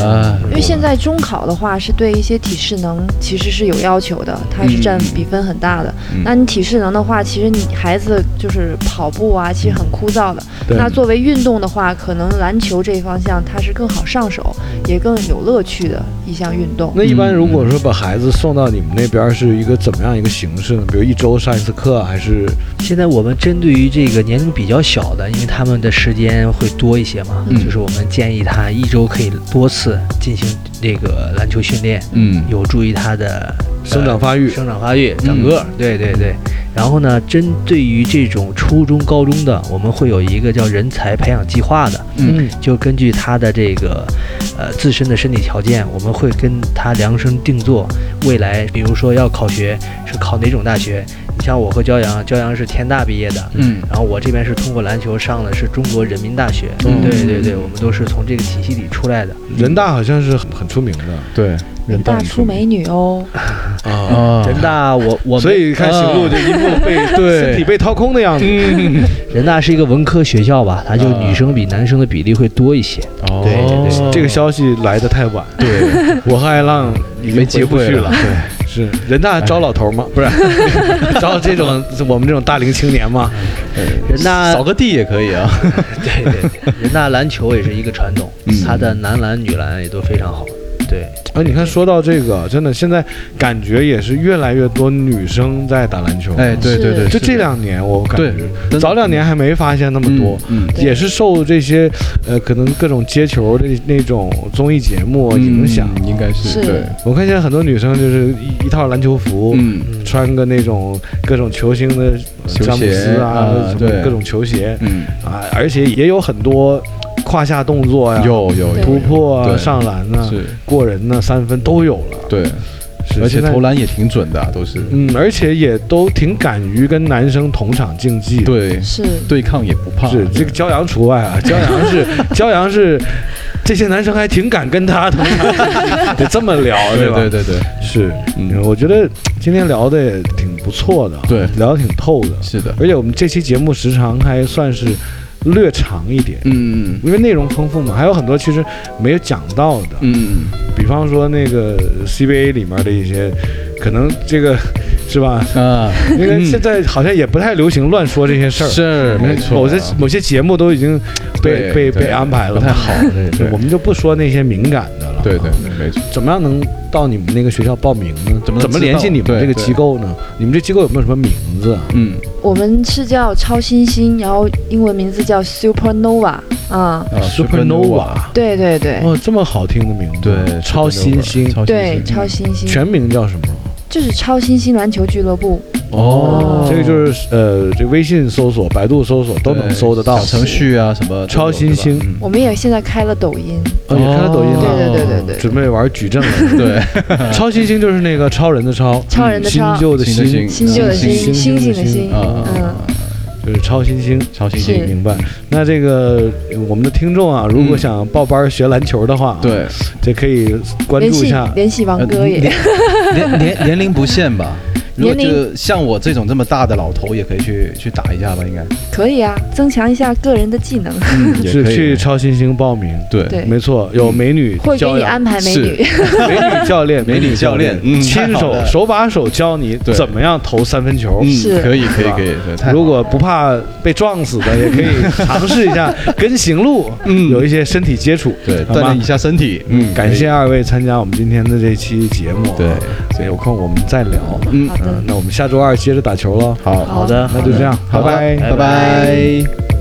啊，因为现在中考的话是对一些体适能其实是有要求的，它是占比分很大的。嗯那你体适能的话，其实你孩子就是跑步啊，其实很枯燥的。那作为运动的话，可能篮球这一方向它是更好上手，也更有乐趣的一项运动。那一般如果说把孩子送到你们那边是一个怎么样一个形式呢？比如一周上一次课，还是现在我们针对于这个年龄比较小的，因为他们的时间会多一些嘛，嗯就是我们建议他一周可以多次进行这个篮球训练，嗯，有助于他的生长发育呃生长发育、长个儿。对对对。然后呢，针对于这种初中、高中的，我们会有一个叫人才培养计划的，嗯就根据他的这个呃自身的身体条件，我们会跟他量身定做未来，比如说要考学是考哪种大学。你像我和骄阳，骄阳是天大毕业的，嗯然后我这边是通过篮球上的是中国人民大学。嗯对对对，我们都是从这个体系里出来的。人大好像是很很出名的对，人大出美女哦，啊？啊，[laughs] 人大我我所以看行路就一副被对身体被掏空的样子。[laughs] 人大是一个文科学校吧，它就啊女生比男生的比例会多一些。哦，对对对这个消息来的太晚，对，[laughs] 我和艾浪已经没机回不去了。对，是。人大招老头吗？不是，[laughs] 招这种我们这种大龄青年吗？人大扫个地也可以啊，[laughs] 对对对，人大篮球也是一个传统，嗯。它的男篮、女篮也都非常好。对，啊，你看说到这个，真的现在感觉也是越来越多女生在打篮球。哎，对对对，就这两年我感觉，早两年还没发现那么多。也是受这些呃，可能各种接球的那种综艺节目嗯影响。应该是是。对，我看现在很多女生就是一一套篮球服，嗯，穿个那种各种球星的球詹姆斯鞋啊，啊对什么各种球鞋嗯，啊，而且也有很多胯下动作呀，有有有突破啊、上篮啊、过人呐、三分都有了。对，而且投篮也挺准的啊，都是，嗯，而且也都挺敢于跟男生同场竞技。，对，是。对抗也不怕，是这个骄阳除外啊，[laughs] 骄阳是骄阳是这些男生还挺敢跟他同场。竞技，得这么聊对吧？对对对对，是，嗯。嗯，我觉得今天聊的也挺不错的，对。聊的挺透的，是的，而且我们这期节目时长还算是略长一点。嗯因为内容丰富嘛，还有很多其实没有讲到的，嗯比方说那个 CBA 里面的一些，可能这个是吧？嗯啊，因为现在好像也不太流行乱说这些事儿，是没错，某些某些节目都已经被被被安排了，不太好，我们就不说那些敏感的了。对对，对没错，怎么样能到你们那个学校报名呢？怎么怎么联系你们这个机构呢？你们这机构有没有什么名字？啊？嗯。我们是叫超新星，然后英文名字叫 Supernova 啊，啊 Supernova 对对对。哦，这么好听的名字，对，超新星，对，超新星，全名叫什么？就是超新星篮球俱乐部，哦，这个就是呃，这微信搜索、百度搜索都能搜得到。小程序啊什么超新星。我们也现在开了抖音，哦，也开了抖音了，对对对对对准备玩矩阵了。嗯 [laughs] 对，[laughs] 超新星就是那个超人的超，超人的超。新旧的新。新新旧的新，星星星的星嗯，就是超新星。超新星，明白。那这个呃我们的听众啊，如果嗯。想报班学篮球的话，，对，这可以关联系注一下。联系王哥也，年年年龄不限吧？如果就像我这种这么大的老头，也可以去去打一下吧，应该。可以啊，增强一下个人的技能，嗯，[laughs] 也是去超新星报名。对对。没错，有美女会给你安排美是。[laughs] 女。[laughs] 美女教练，美女教练。嗯亲手手把手教你怎么样投三分球。嗯，是。可以可以可以，如果不怕被撞死的，也可以尝试一下跟行路，嗯。有一些身体接触，对锻炼一下身体，嗯，感谢二位参加我们今天的这期节目啊。对所以有空我们再聊。嗯嗯，那我们下周二接着打球了。好好的，那就这样，好拜拜。拜拜。